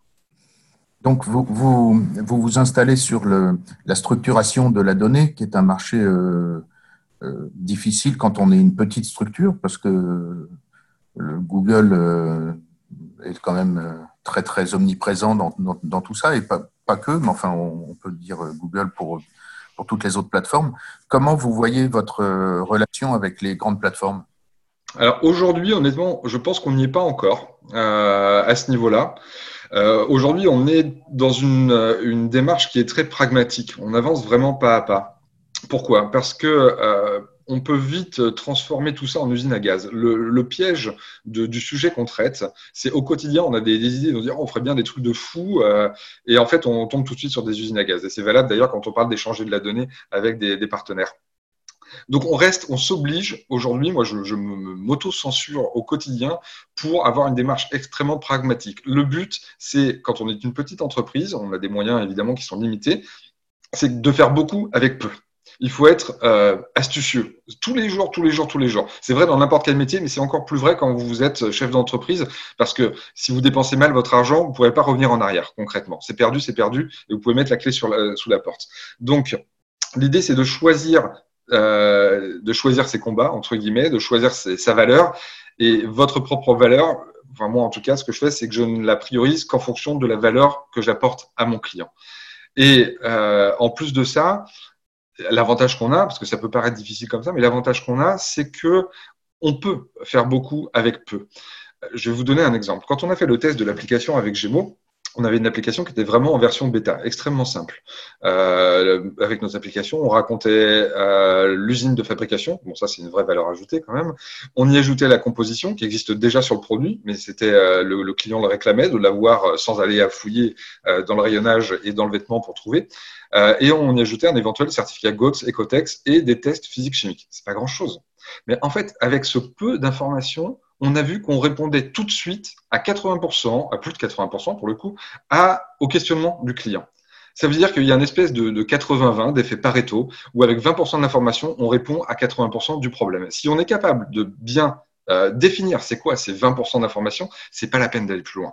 Donc, vous, vous, installez sur la structuration de la donnée, qui est un marché euh, difficile quand on est une petite structure, parce que le Google est quand même très, très omniprésent dans, dans, tout ça, et pas, pas que, mais enfin, on, peut dire Google pour, pour toutes les autres plateformes. Comment vous voyez votre relation avec les grandes plateformes? Alors aujourd'hui, honnêtement, je pense qu'on n'y est pas encore euh, à ce niveau-là. Euh, aujourd'hui, on est dans une, une, démarche qui est très pragmatique. On avance vraiment pas à pas. Pourquoi? Parce que euh, on peut vite transformer tout ça en usine à gaz. Le, piège du sujet qu'on traite, c'est au quotidien, on a des, idées, on dit oh, on ferait bien des trucs de fou, euh, et en fait, on tombe tout de suite sur des usines à gaz. Et c'est valable d'ailleurs quand on parle d'échanger de la donnée avec des, des partenaires. Donc on reste, on s'oblige aujourd'hui, moi je, je m'auto-censure au quotidien pour avoir une démarche extrêmement pragmatique. Le but, c'est quand on est une petite entreprise, on a des moyens évidemment qui sont limités, c'est de faire beaucoup avec peu. Il faut être euh, astucieux tous les jours, tous les jours, tous les jours. C'est vrai dans n'importe quel métier, mais c'est encore plus vrai quand vous êtes chef d'entreprise, parce que si vous dépensez mal votre argent, vous ne pourrez pas revenir en arrière concrètement. C'est perdu, c'est perdu, et vous pouvez mettre la clé sur sous la porte. Donc, l'idée, c'est de choisir euh, de choisir ses combats, entre guillemets, de choisir sa valeur. Et votre propre valeur, enfin moi en tout cas, ce que je fais, c'est que je ne la priorise qu'en fonction de la valeur que j'apporte à mon client. Et euh, en plus de ça, l'avantage qu'on a, parce que ça peut paraître difficile comme ça, mais l'avantage qu'on a, c'est que on peut faire beaucoup avec peu. Je vais vous donner un exemple. Quand on a fait le test de l'application avec Gémeaux, on avait une application qui était vraiment en version bêta, extrêmement simple. Euh, avec nos applications, on racontait euh, l'usine de fabrication. Bon, ça, c'est une vraie valeur ajoutée quand même. On y ajoutait la composition qui existe déjà sur le produit, mais c'était euh, le, client le réclamait de l'avoir sans aller à fouiller dans le rayonnage et dans le vêtement pour trouver. et on y ajoutait un éventuel certificat GOTS, Ecotex et des tests physiques-chimiques. C'est pas grand-chose. Mais en fait, avec ce peu d'informations, on a vu qu'on répondait tout de suite à 80%, à plus de 80% pour le coup, au questionnement du client. Ça veut dire qu'il y a une espèce de, 80-20, d'effet Pareto, où avec 20% de on répond à 80% du problème. Si on est capable de bien euh, définir c'est quoi ces 20% d'informations, c'est pas la peine d'aller plus loin.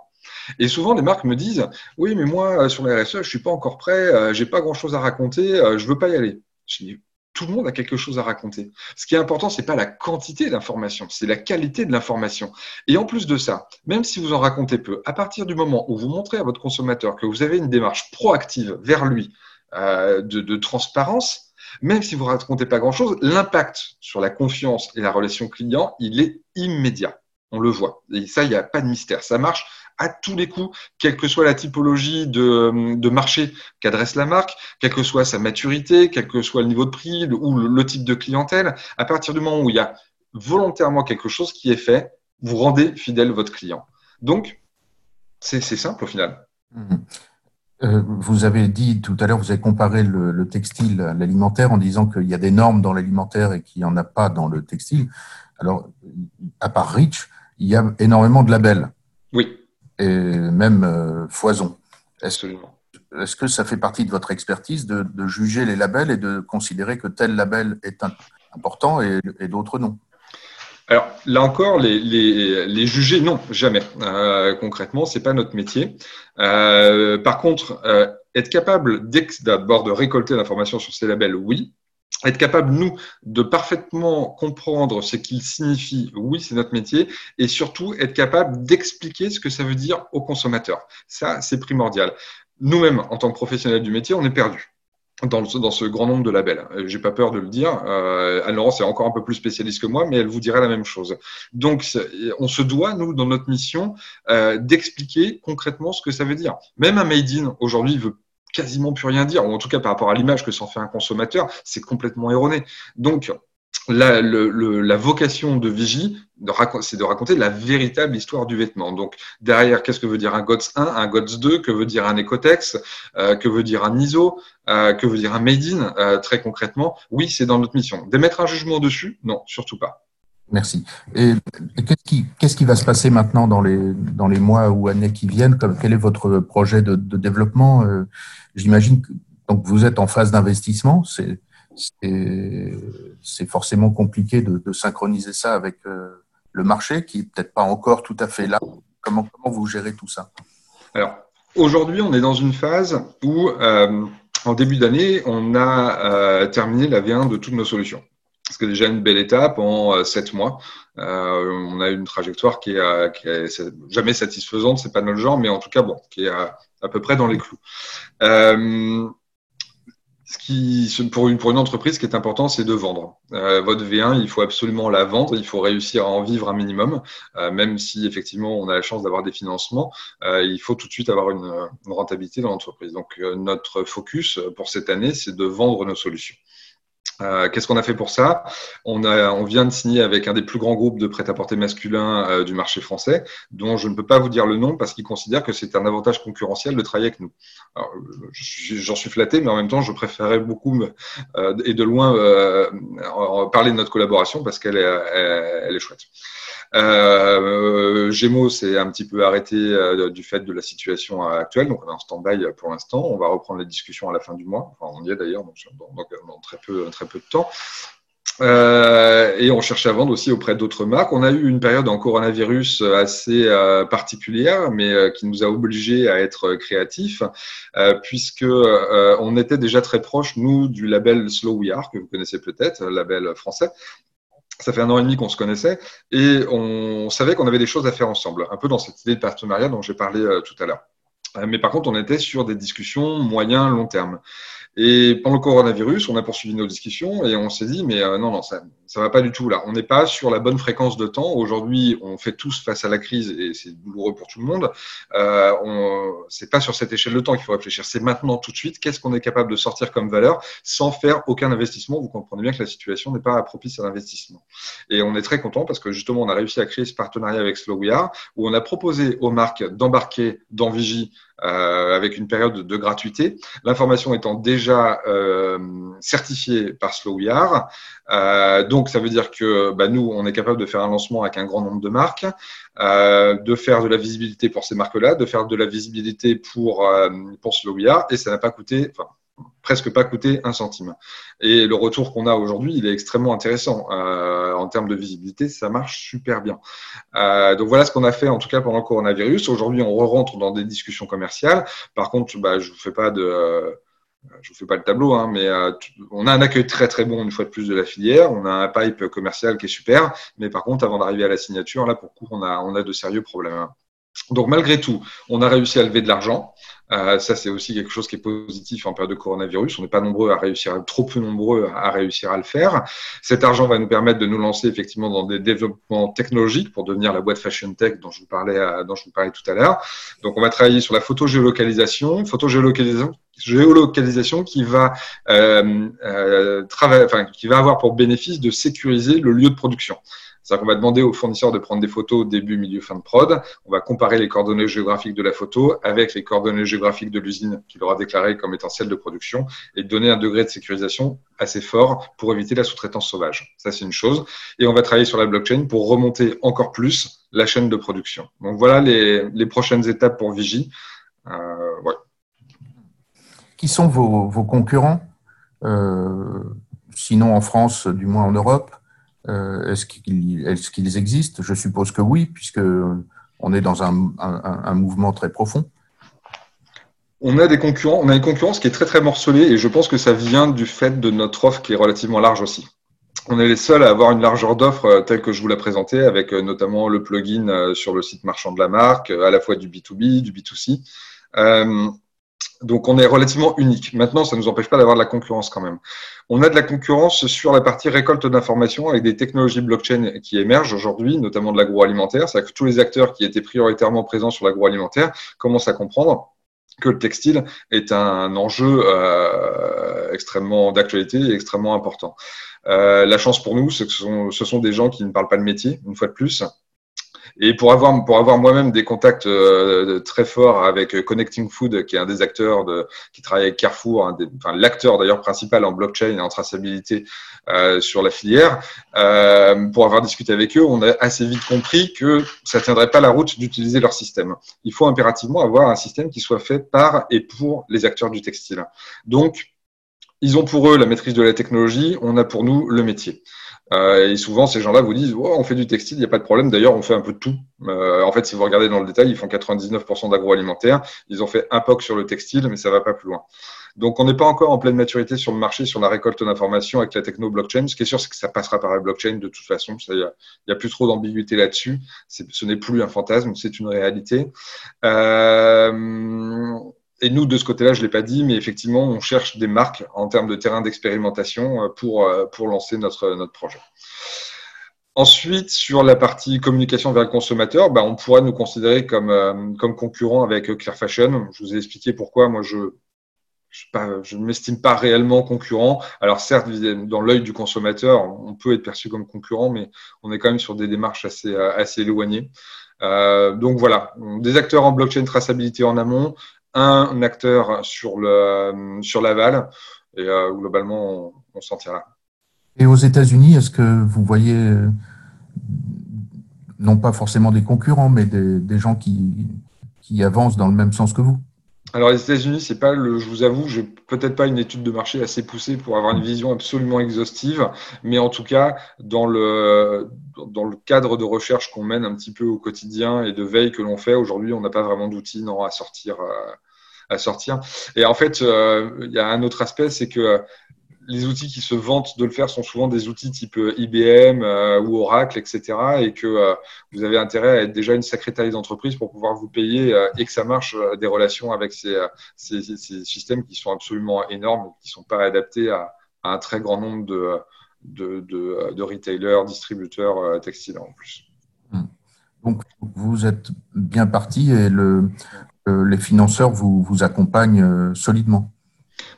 Et souvent, les marques me disent Oui, mais moi, sur la RSE, je suis pas encore prêt, euh, j'ai pas grand chose à raconter, euh, je veux pas y aller. Je dis tout le monde a quelque chose à raconter. Ce qui est important, c'est pas la quantité d'informations, c'est la qualité de l'information. Et en plus de ça, même si vous en racontez peu, à partir du moment où vous montrez à votre consommateur que vous avez une démarche proactive vers lui euh, de, de transparence, même si vous ne racontez pas grand-chose, l'impact sur la confiance et la relation client, il est immédiat. On le voit. Et ça, il n'y a pas de mystère. Ça marche à tous les coups, quelle que soit la typologie de, marché qu'adresse la marque, quelle que soit sa maturité, quel que soit le niveau de prix ou le, type de clientèle. À partir du moment où il y a volontairement quelque chose qui est fait, vous rendez fidèle votre client. Donc, c'est simple au final. Mmh. Euh, vous avez dit tout à l'heure, vous avez comparé le, le textile à l'alimentaire en disant qu'il y a des normes dans l'alimentaire et qu'il n'y en a pas dans le textile. Alors, à part Rich, il y a énormément de labels. Oui et même euh, foison. Est-ce est que ça fait partie de votre expertise de, juger les labels et de considérer que tel label est important et, d'autres non? Alors là encore, les, juger, non, jamais. Euh, concrètement, c'est pas notre métier. Euh, par contre, être capable d'abord de récolter l'information sur ces labels, oui être capable, nous, de parfaitement comprendre ce qu'ils signifient, oui, c'est notre métier, et surtout être capable d'expliquer ce que ça veut dire aux consommateurs. Ça, c'est primordial. Nous-mêmes, en tant que professionnels du métier, on est perdus dans, dans ce grand nombre de labels. Euh, j'ai pas peur de le dire. Euh, Anne-Laurence est encore un peu plus spécialiste que moi, mais elle vous dira la même chose. Donc, on se doit, nous, dans notre mission, euh, d'expliquer concrètement ce que ça veut dire. Même un made in, aujourd'hui, veut quasiment plus rien dire, ou en tout cas par rapport à l'image que s'en fait un consommateur, c'est complètement erroné. Donc, la, vocation de Vigie, c'est de raconter la véritable histoire du vêtement. Donc, derrière, qu'est-ce que veut dire un GOTS 1, un GOTS 2, que veut dire un Ecotex, euh, que veut dire un ISO, euh, que veut dire un Made in, euh, très concrètement Oui, c'est dans notre mission. D'émettre un jugement dessus? Non, surtout pas. Merci. Et, qu'est-ce qui, qu'est-ce qui va se passer maintenant dans les, dans les mois ou années qui viennent? Quel est votre projet de, de développement? Euh, J'imagine que donc vous êtes en phase d'investissement. C'est, c'est, forcément compliqué de, de, synchroniser ça avec euh, le marché qui est peut-être pas encore tout à fait là. Comment, comment vous gérez tout ça? Alors, Aujourd'hui, on est dans une phase où, euh, en début d'année, on a terminé la V1 de toutes nos solutions. C'est déjà une belle étape en sept mois. on a une trajectoire qui est, jamais satisfaisante, c'est pas notre genre, mais en tout cas bon, qui est à, peu près dans les clous pour une, entreprise, ce qui est important, c'est de vendre. Euh, votre V1, il faut absolument la vendre, il faut réussir à en vivre un minimum, euh, même si effectivement on a la chance d'avoir des financements, euh, il faut tout de suite avoir une rentabilité dans l'entreprise. Donc notre focus pour cette année, c'est de vendre nos solutions. Euh, qu'est-ce qu'on a fait pour ça? On, a, on vient de signer avec un des plus grands groupes de prêt-à-porter masculin euh, du marché français, dont je ne peux pas vous dire le nom parce qu'ils considèrent que c'est un avantage concurrentiel de travailler avec nous. J'en suis flatté, mais en même temps, je préférais beaucoup euh, et de loin parler de notre collaboration parce qu'elle est, chouette. Gémeaux s'est un petit peu arrêté du fait de la situation actuelle, donc on est en stand-by pour l'instant. On va reprendre les discussions à la fin du mois. Enfin, on y est d'ailleurs, donc, dans, très peu, très peu de temps. Euh, et on cherche à vendre aussi auprès d'autres marques. On a eu une période en coronavirus assez euh, particulière, mais euh, qui nous a obligés à être créatifs, puisque on était déjà très proche, nous, du label Slow We Are, que vous connaissez peut-être, label français, ça fait un an et demi qu'on se connaissait et on savait qu'on avait des choses à faire ensemble, un peu dans cette idée de partenariat dont j'ai parlé euh, tout à l'heure. Euh, mais par contre, on était sur des discussions moyen, long terme. Et pendant le coronavirus, on a poursuivi nos discussions et on s'est dit, mais euh, non, non, ça ça va pas du tout là. On n'est pas sur la bonne fréquence de temps. Aujourd'hui, on fait tous face à la crise et c'est douloureux pour tout le monde. Euh, c'est pas sur cette échelle de temps qu'il faut réfléchir. C'est maintenant, tout de suite, qu'est-ce qu'on est capable de sortir comme valeur sans faire aucun investissement? Vous comprenez bien que la situation n'est pas propice à l'investissement. Et on est très content parce que justement, on a réussi à créer ce partenariat avec Slow We Are où on a proposé aux marques d'embarquer dans Vigie euh, avec une période de gratuité. L'information étant déjà euh, certifiée par Slow Euh, donc, ça veut dire que bah, nous, on est capable de faire un lancement avec un grand nombre de marques, euh, de faire de la visibilité pour ces marques-là, de faire de la visibilité pour, euh, pour Slow et ça n'a pas coûté, presque pas coûté un centime. Et le retour qu'on a aujourd'hui, il est extrêmement intéressant. Euh, en termes de visibilité, ça marche super bien. Euh, donc voilà ce qu'on a fait en tout cas pendant le coronavirus. Aujourd'hui, on re rentre dans des discussions commerciales. Par contre, bah, je vous fais pas de euh, je vous fais pas le tableau, hein, mais on a un accueil très très bon une fois de plus de la filière. On a un pipe commercial qui est super, mais par contre, avant d'arriver à la signature, là pour coup, on a de sérieux problèmes. Donc malgré tout, on a réussi à lever de l'argent. Euh, ça, c'est aussi quelque chose qui est positif en période de coronavirus. On n'est pas nombreux à réussir, trop peu nombreux à réussir à le faire. Cet argent va nous permettre de nous lancer effectivement dans des développements technologiques pour devenir la boîte Fashion Tech dont je vous parlais, euh, dont je vous parlais tout à l'heure. Donc, on va travailler sur la photo géolocalisation, photo géolocalisation, géolocalisation qui va euh, euh, travailler, enfin, qui va avoir pour bénéfice de sécuriser le lieu de production. C'est-à-dire qu'on va demander au fournisseur de prendre des photos début, milieu, fin de prod. On va comparer les coordonnées géographiques de la photo avec les coordonnées géographiques de l'usine qu'il aura déclarées comme étant celle de production et donner un degré de sécurisation assez fort pour éviter la sous-traitance sauvage. Ça, c'est une chose. Et on va travailler sur la blockchain pour remonter encore plus la chaîne de production. Donc voilà les, prochaines étapes pour Vigie. Euh, Qui sont vos, concurrents? Euh, Sinon en France, du moins en Europe? Est-ce qu'ils existent? Je suppose que oui, puisque on est dans un, mouvement très profond. On a des concurrents, on a une concurrence qui est très très morcelée et je pense que ça vient du fait de notre offre qui est relativement large aussi. On est les seuls à avoir une largeur d'offre euh, telle que je vous l'ai présentée, avec euh, notamment le plugin sur le site marchand de la marque, à la fois du B2B, du B2C. Donc on est relativement unique. Maintenant, ça ne nous empêche pas d'avoir de la concurrence quand même. On a de la concurrence sur la partie récolte d'informations avec des technologies blockchain qui émergent aujourd'hui, notamment de l'agroalimentaire. C'est-à-dire que tous les acteurs qui étaient prioritairement présents sur l'agroalimentaire commencent à comprendre que le textile est un enjeu euh, extrêmement d'actualité et extrêmement important. Euh, la chance pour nous, c'est que ce sont, ce sont des gens qui ne parlent pas de métier, une fois de plus, et pour avoir, pour avoir moi-même des contacts euh, très forts avec Connecting Food, qui est un des acteurs de, qui travaille avec Carrefour, enfin, l'acteur d'ailleurs principal en blockchain et en traçabilité euh, sur la filière, euh, pour avoir discuté avec eux, on a assez vite compris que ça tiendrait pas la route d'utiliser leur système. Il faut impérativement avoir un système qui soit fait par et pour les acteurs du textile. Donc, ils ont pour eux la maîtrise de la technologie, on a pour nous le métier. Euh, et souvent, ces gens-là vous disent oh, on fait du textile, il n'y a pas de problème. D'ailleurs, on fait un peu de tout. Euh, en fait, si vous regardez dans le détail, ils font 99% d'agroalimentaire. Ils ont fait un POC sur le textile, mais ça va pas plus loin. Donc, on n'est pas encore en pleine maturité sur le marché, sur la récolte d'informations avec la techno blockchain. Ce qui est sûr, c'est que ça passera par la blockchain de toute façon. Il n'y a, a, plus trop d'ambiguïté là-dessus. Ce n'est plus un fantasme, c'est une réalité. Euh, et nous, de ce côté-là, je ne l'ai pas dit, mais effectivement, on cherche des marques en termes de terrain d'expérimentation euh, pour, euh, pour lancer notre, notre projet. Ensuite, sur la partie communication vers le consommateur, bah, on pourrait nous considérer comme, euh, comme concurrent avec Clear Fashion. Je vous ai expliqué pourquoi moi je, je, ne m'estime pas réellement concurrent. Alors certes, dans l'œil du consommateur, on peut être perçu comme concurrent, mais on est quand même sur des démarches assez, assez éloignées. Euh, donc voilà, des acteurs en blockchain traçabilité en amont, un acteur sur le sur l'aval et euh, globalement on, s'en tire là. Et aux États-Unis, est-ce que vous voyez non pas forcément des concurrents, mais des, des gens qui, qui avancent dans le même sens que vous? Alors les États-Unis, c'est pas le, je vous avoue, j'ai peut-être pas une étude de marché assez poussée pour avoir une vision absolument exhaustive, mais en tout cas dans le dans le cadre de recherche qu'on mène un petit peu au quotidien et de veille que l'on fait aujourd'hui, on n'a pas vraiment d'outils non à sortir euh, à sortir. Et en fait, euh, il y a un autre aspect, c'est que les outils qui se vantent de le faire sont souvent des outils type euh, IBM euh, ou Oracle, etc. Et que euh, vous avez intérêt à être déjà une sacrée taille d'entreprise pour pouvoir vous payer et que ça marche des relations avec ces, systèmes qui sont absolument énormes et qui ne sont pas adaptés à, un très grand nombre de, de, retailers, distributeurs textiles en plus. Hmm. Donc, vous êtes bien parti et le, les financeurs vous accompagnent solidement.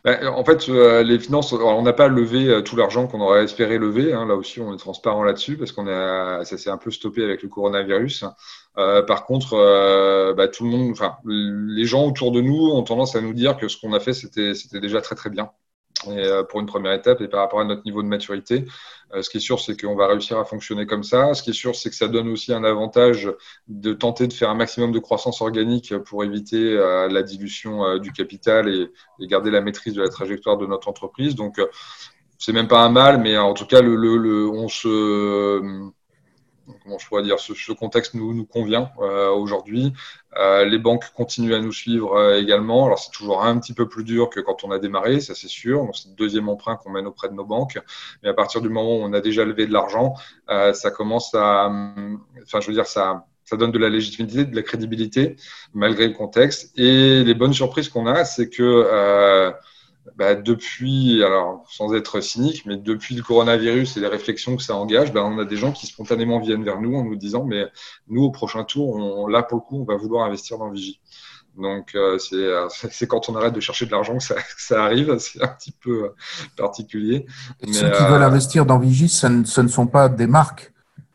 Ben, en fait, euh, les finances, on n'a pas levé euh, tout l'argent qu'on aurait espéré lever. Hein. là aussi, on est transparent là-dessus parce qu'on a, ça s'est un peu stoppé avec le coronavirus. Euh, par contre, bah, tout le monde, enfin, les gens autour de nous ont tendance à nous dire que ce qu'on a fait, c'était, c'était déjà très très bien. Et pour une première étape et par rapport à notre niveau de maturité. ce qui est sûr, c'est qu'on va réussir à fonctionner comme ça. Ce qui est sûr, c'est que ça donne aussi un avantage de tenter de faire un maximum de croissance organique pour éviter la dilution du capital et, garder la maîtrise de la trajectoire de notre entreprise. Donc, c'est même pas un mal, mais en tout cas, le, le on se comment je pourrais dire, ce, contexte nous, nous convient euh, aujourd'hui. Euh, les banques continuent à nous suivre euh, également. Alors c'est toujours un petit peu plus dur que quand on a démarré, ça c'est sûr. C'est le deuxième emprunt qu'on mène auprès de nos banques. Mais à partir du moment où on a déjà levé de l'argent, ça commence à, enfin je veux dire, ça, ça donne de la légitimité, de la crédibilité malgré le contexte. Et les bonnes surprises qu'on a, c'est que bah, depuis, alors sans être cynique, mais depuis le coronavirus et les réflexions que ça engage, bah, on a des gens qui spontanément viennent vers nous en nous disant, mais nous, au prochain tour, on, là, pour le coup, on va vouloir investir dans Vigie. Donc, euh, euh *laughs* c'est quand on arrête de chercher de l'argent que ça, ça arrive. *laughs* C'est un petit peu euh, particulier. Mais, ceux qui veulent euh, investir dans Vigie, ce ne sont pas des marques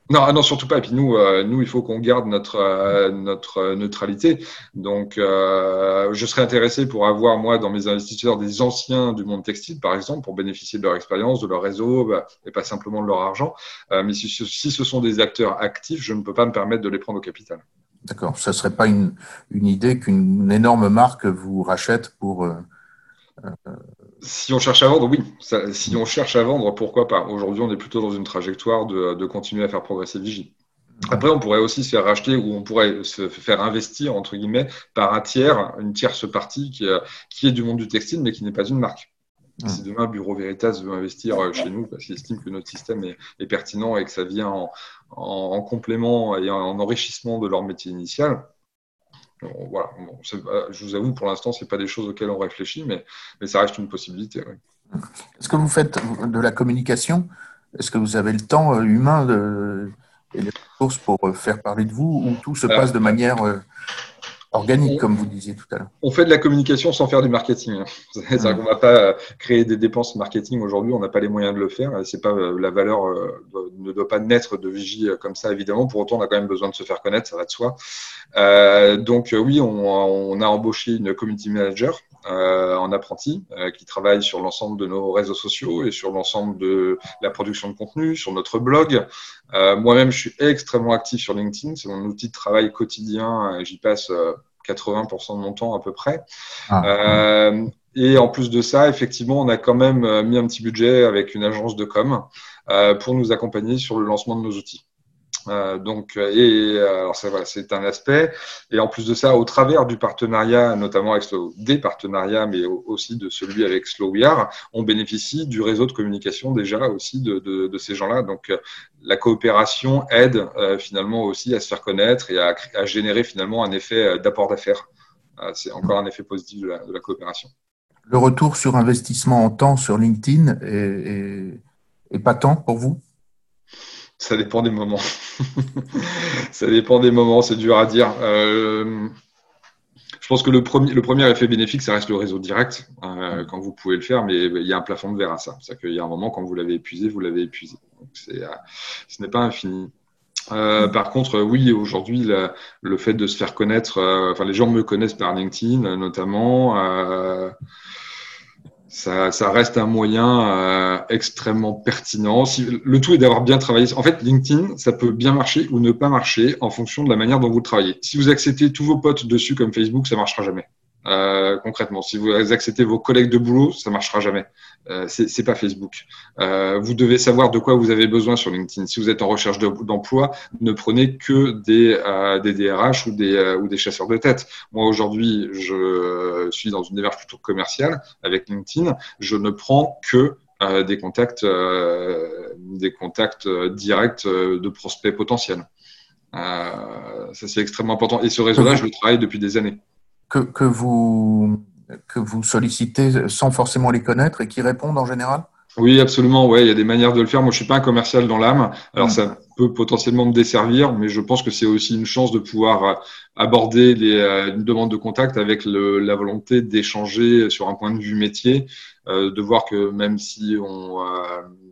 non, ah non, surtout pas. Et puis nous, euh, nous, il faut qu'on garde notre euh, notre neutralité. Donc, euh, je serais intéressé pour avoir moi dans mes investisseurs des anciens du monde textile, par exemple, pour bénéficier de leur expérience, de leur réseau, bah, et pas simplement de leur argent. mais si, si, ce sont des acteurs actifs, je ne peux pas me permettre de les prendre au capital. D'accord. Ça serait pas une une idée qu'une énorme marque vous rachète pour si on cherche à vendre, oui. si on cherche à vendre, pourquoi pas Aujourd'hui, on est plutôt dans une trajectoire de, continuer à faire progresser Vigie. Après, on pourrait aussi se faire racheter ou on pourrait se faire investir, entre guillemets, par un tiers, une tierce partie qui, euh, qui est du monde du textile, mais qui n'est pas une marque. Si demain Bureau Veritas veut investir euh, chez nous parce qu'il estime que notre système est, pertinent et que ça vient en, en, complément et en enrichissement de leur métier initial, voilà, je vous avoue, pour l'instant, ce n'est pas des choses auxquelles on réfléchit, mais, mais ça reste une possibilité. Est-ce que vous faites de la communication? Est-ce que vous avez le temps euh, humain de, et les ressources pour euh, faire parler de vous ou tout se passe de manière euh, organique, comme vous disiez tout à l'heure. On fait de la communication sans faire du marketing. *laughs* C'est-à-dire qu'on ne va pas créer des dépenses marketing aujourd'hui, on n'a pas les moyens de le faire. C'est pas euh, la valeur euh, ne doit pas naître de vigie euh, comme ça, évidemment. Pour autant, on a quand même besoin de se faire connaître, ça va de soi. donc oui, on, a embauché une community manager en apprenti qui travaille sur l'ensemble de nos réseaux sociaux et sur l'ensemble de la production de contenu, sur notre blog. Moi-même, je suis extrêmement actif sur LinkedIn. C'est mon outil de travail quotidien. J'y passe 80% de mon temps à peu près. Ah. Euh, Et en plus de ça, effectivement, on a quand même mis un petit budget avec une agence de com pour nous accompagner sur le lancement de nos outils. Euh, donc, euh, et euh, alors ça, voilà, c'est un aspect. Et en plus de ça, au travers du partenariat, notamment avec des partenariats, mais aussi de celui avec SlowWear, on bénéficie du réseau de communication déjà aussi de, ces gens-là. Donc, la coopération aide finalement aussi à se faire connaître et à, générer finalement un effet d'apport d'affaires. c'est encore un effet positif de la, de la, coopération. Le retour sur investissement en temps sur LinkedIn est, est, est patent pour vous? Ça dépend des moments. *laughs* ça dépend des moments, c'est dur à dire. Euh, je pense que le premier, le premier effet bénéfique, ça reste le réseau direct, euh, quand vous pouvez le faire, mais il y a un plafond de verre à ça. C'est-à-dire qu'il y a un moment, quand vous l'avez épuisé, vous l'avez épuisé. Donc euh, ce n'est pas infini. Euh, par contre, oui, aujourd'hui, le fait de se faire connaître, enfin, les gens me connaissent par LinkedIn, notamment. Ça, reste un moyen euh, extrêmement pertinent. Si, le tout est d'avoir bien travaillé. En fait, LinkedIn, ça peut bien marcher ou ne pas marcher en fonction de la manière dont vous le travaillez. Si vous acceptez tous vos potes dessus comme Facebook, ça marchera jamais. Euh, concrètement. Si vous acceptez vos collègues de boulot, ça marchera jamais. Euh, c'est pas Facebook. Euh, vous devez savoir de quoi vous avez besoin sur LinkedIn. Si vous êtes en recherche d'emploi, ne prenez que des, euh, des DRH ou des, euh, ou des chasseurs de tête. Moi aujourd'hui, je suis dans une démarche plutôt commerciale avec LinkedIn. Je ne prends que des contacts, des contacts directs de prospects potentiels. ça c'est extrêmement important. Et ce réseau-là, je le travaille depuis des années que, que, vous, que vous sollicitez sans forcément les connaître et qui répondent en général? Oui, absolument. Ouais, il y a des manières de le faire. Moi, je suis pas un commercial dans l'âme. Alors, ça peut potentiellement me desservir, mais je pense que c'est aussi une chance de pouvoir euh, aborder les, euh, une demande de contact avec le, la volonté d'échanger sur un point de vue métier, euh, de voir que même si on, euh,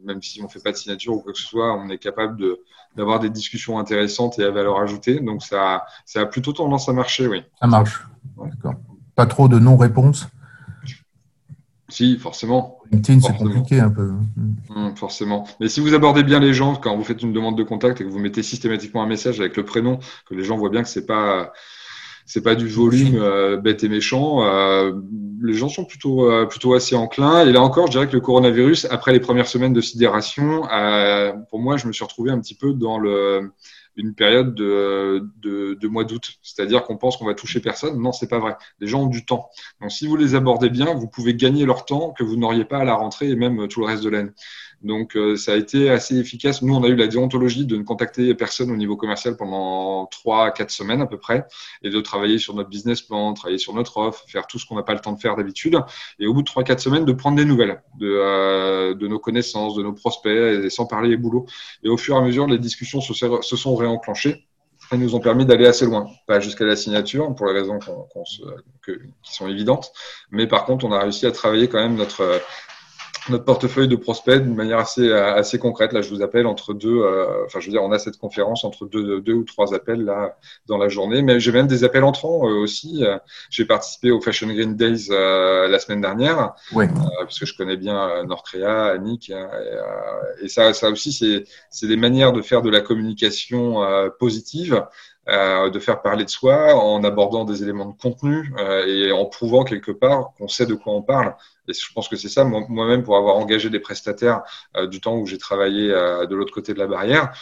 même si on fait pas de signature ou quoi que ce soit, on est capable de d'avoir des discussions intéressantes et à valeur ajoutée. Donc, ça, ça a plutôt tendance à marcher, oui. Ça marche. D'accord. Pas trop de non-réponse Si, forcément. LinkedIn, c'est compliqué un peu. Hum, forcément. Mais si vous abordez bien les gens quand vous faites une demande de contact et que vous mettez systématiquement un message avec le prénom, que les gens voient bien que c'est pas c'est pas du volume euh, bête et méchant. Euh, les gens sont plutôt euh, plutôt assez enclins. Et là encore, je dirais que le coronavirus, après les premières semaines de sidération, euh, pour moi, je me suis retrouvé un petit peu dans le une période de, de, de mois d'août. C'est-à-dire qu'on pense qu'on va toucher personne. Non, c'est pas vrai. Les gens ont du temps. Donc, si vous les abordez bien, vous pouvez gagner leur temps que vous n'auriez pas à la rentrée et même tout le reste de l'année. Donc, euh, ça a été assez efficace. Nous, on a eu la déontologie de ne contacter personne au niveau commercial pendant trois à quatre semaines à peu près et de travailler sur notre business plan, travailler sur notre offre, faire tout ce qu'on n'a pas le temps de faire d'habitude. Et au bout de trois, quatre semaines, de prendre des nouvelles de, euh, de nos connaissances, de nos prospects, et sans parler les boulots. Et au fur et à mesure, les discussions se, se sont réenclenchées et nous ont permis d'aller assez loin, pas jusqu'à la signature pour les raisons qui sont évidentes, mais par contre on a réussi à travailler quand même notre notre portefeuille de prospects d'une manière assez assez concrète. Là, je vous appelle entre deux. Euh, enfin, je veux dire, on a cette conférence entre deux, deux ou trois appels là dans la journée. Mais j'ai même des appels entrants euh, aussi. J'ai participé au Fashion Green Days euh, la semaine dernière, oui. parce que je connais bien Nordrea, Annick, hein, et, et, ça, ça aussi, c'est c'est des manières de faire de la communication positive. Euh, de faire parler de soi en abordant des éléments de contenu euh, et en prouvant quelque part qu'on sait de quoi on parle. Et je pense que c'est ça, moi-même, pour avoir engagé des prestataires euh, du temps où j'ai travaillé de l'autre côté de la barrière,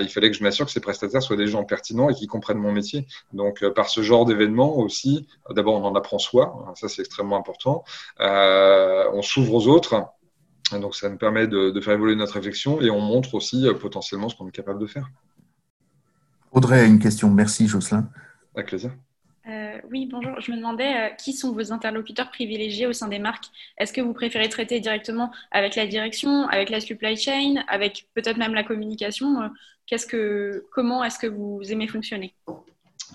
il fallait que je m'assure que ces prestataires soient des gens pertinents et qui comprennent mon métier. Donc, par ce genre d'événement aussi, d'abord, on en apprend soi, ça c'est extrêmement important. on s'ouvre aux autres. Donc, ça nous permet de faire évoluer notre réflexion et on montre aussi potentiellement ce qu'on est capable de faire. Audrey a une question. Merci, Jocelyn. Avec plaisir. Euh, oui, bonjour. Je me demandais euh, qui sont vos interlocuteurs privilégiés au sein des marques? Est-ce que vous préférez traiter directement avec la direction, avec la supply chain, avec peut-être même la communication? Euh, Qu'est-ce que, Comment est-ce que vous aimez fonctionner?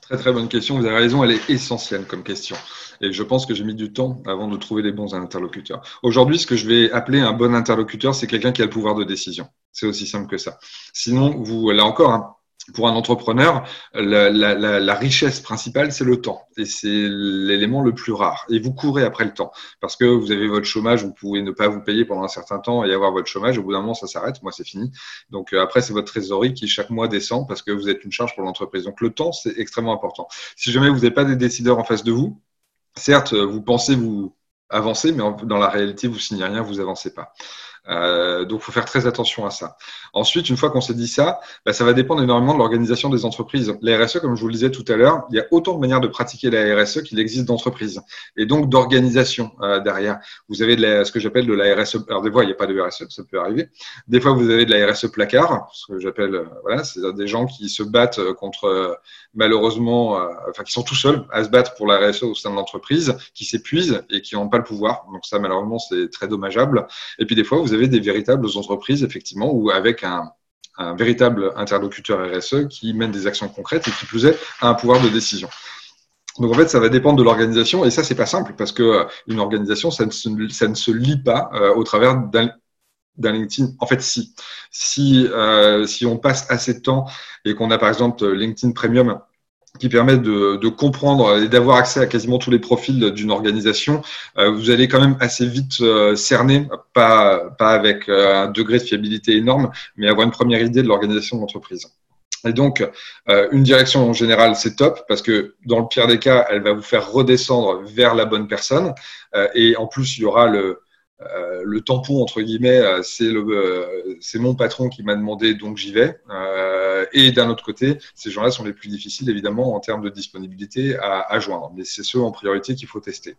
Très très bonne question. Vous avez raison, elle est essentielle comme question. Et je pense que j'ai mis du temps avant de trouver les bons interlocuteurs. Aujourd'hui, ce que je vais appeler un bon interlocuteur, c'est quelqu'un qui a le pouvoir de décision. C'est aussi simple que ça. Sinon, vous, là encore, hein, pour un entrepreneur, la, richesse principale, c'est le temps. Et c'est l'élément le plus rare. Et vous courez après le temps. Parce que vous avez votre chômage, vous pouvez ne pas vous payer pendant un certain temps et avoir votre chômage. Au bout d'un moment, ça s'arrête. Moi, c'est fini. Donc euh, après, c'est votre trésorerie qui chaque mois descend parce que vous êtes une charge pour l'entreprise. Donc le temps, c'est extrêmement important. Si jamais vous n'avez pas des décideurs en face de vous, certes, vous pensez vous avancer, mais dans la réalité, vous signez rien, vous avancez pas. Euh, donc, faut faire très attention à ça. Ensuite, une fois qu'on s'est dit ça, bah, ça va dépendre énormément de l'organisation des entreprises. La RSE, comme je vous le disais tout à l'heure, il y a autant de manières de pratiquer la RSE qu'il existe d'entreprises et donc d'organisation euh, derrière. Vous avez de la, ce que j'appelle de la RSE. Alors, des fois, il n'y a pas de RSE, ça peut arriver. Des fois, vous avez de la RSE placard, ce que j'appelle, euh, voilà, c'est des gens qui se battent contre, euh, malheureusement, euh, enfin, qui sont tout seuls à se battre pour la RSE au sein de l'entreprise, qui s'épuisent et qui n'ont pas le pouvoir. Donc, ça, malheureusement, c'est très dommageable. Et puis, des fois, vous avez des véritables entreprises, effectivement, où avec un, véritable interlocuteur RSE qui mène des actions concrètes et qui plus est a un pouvoir de décision. Donc en fait, ça va dépendre de l'organisation et ça c'est pas simple parce que euh, une organisation ça ne se, ça ne se lit pas euh, au travers d'un d'un LinkedIn. En fait, si si euh, si on passe assez de temps et qu'on a par exemple LinkedIn Premium qui permet de, de comprendre et d'avoir accès à quasiment tous les profils d'une organisation, euh, vous allez quand même assez vite euh, cerner, pas, pas avec euh, un degré de fiabilité énorme, mais avoir une première idée de l'organisation de l'entreprise. Et donc, une direction en général, c'est top parce que dans le pire des cas, elle va vous faire redescendre vers la bonne personne. et en plus, il y aura le, euh, le tampon entre guillemets, euh, euh, c'est mon patron qui m'a demandé, donc j'y vais. et d'un autre côté, ces gens-là sont les plus difficiles évidemment en termes de disponibilité à, à joindre, mais c'est ceux en priorité qu'il faut tester.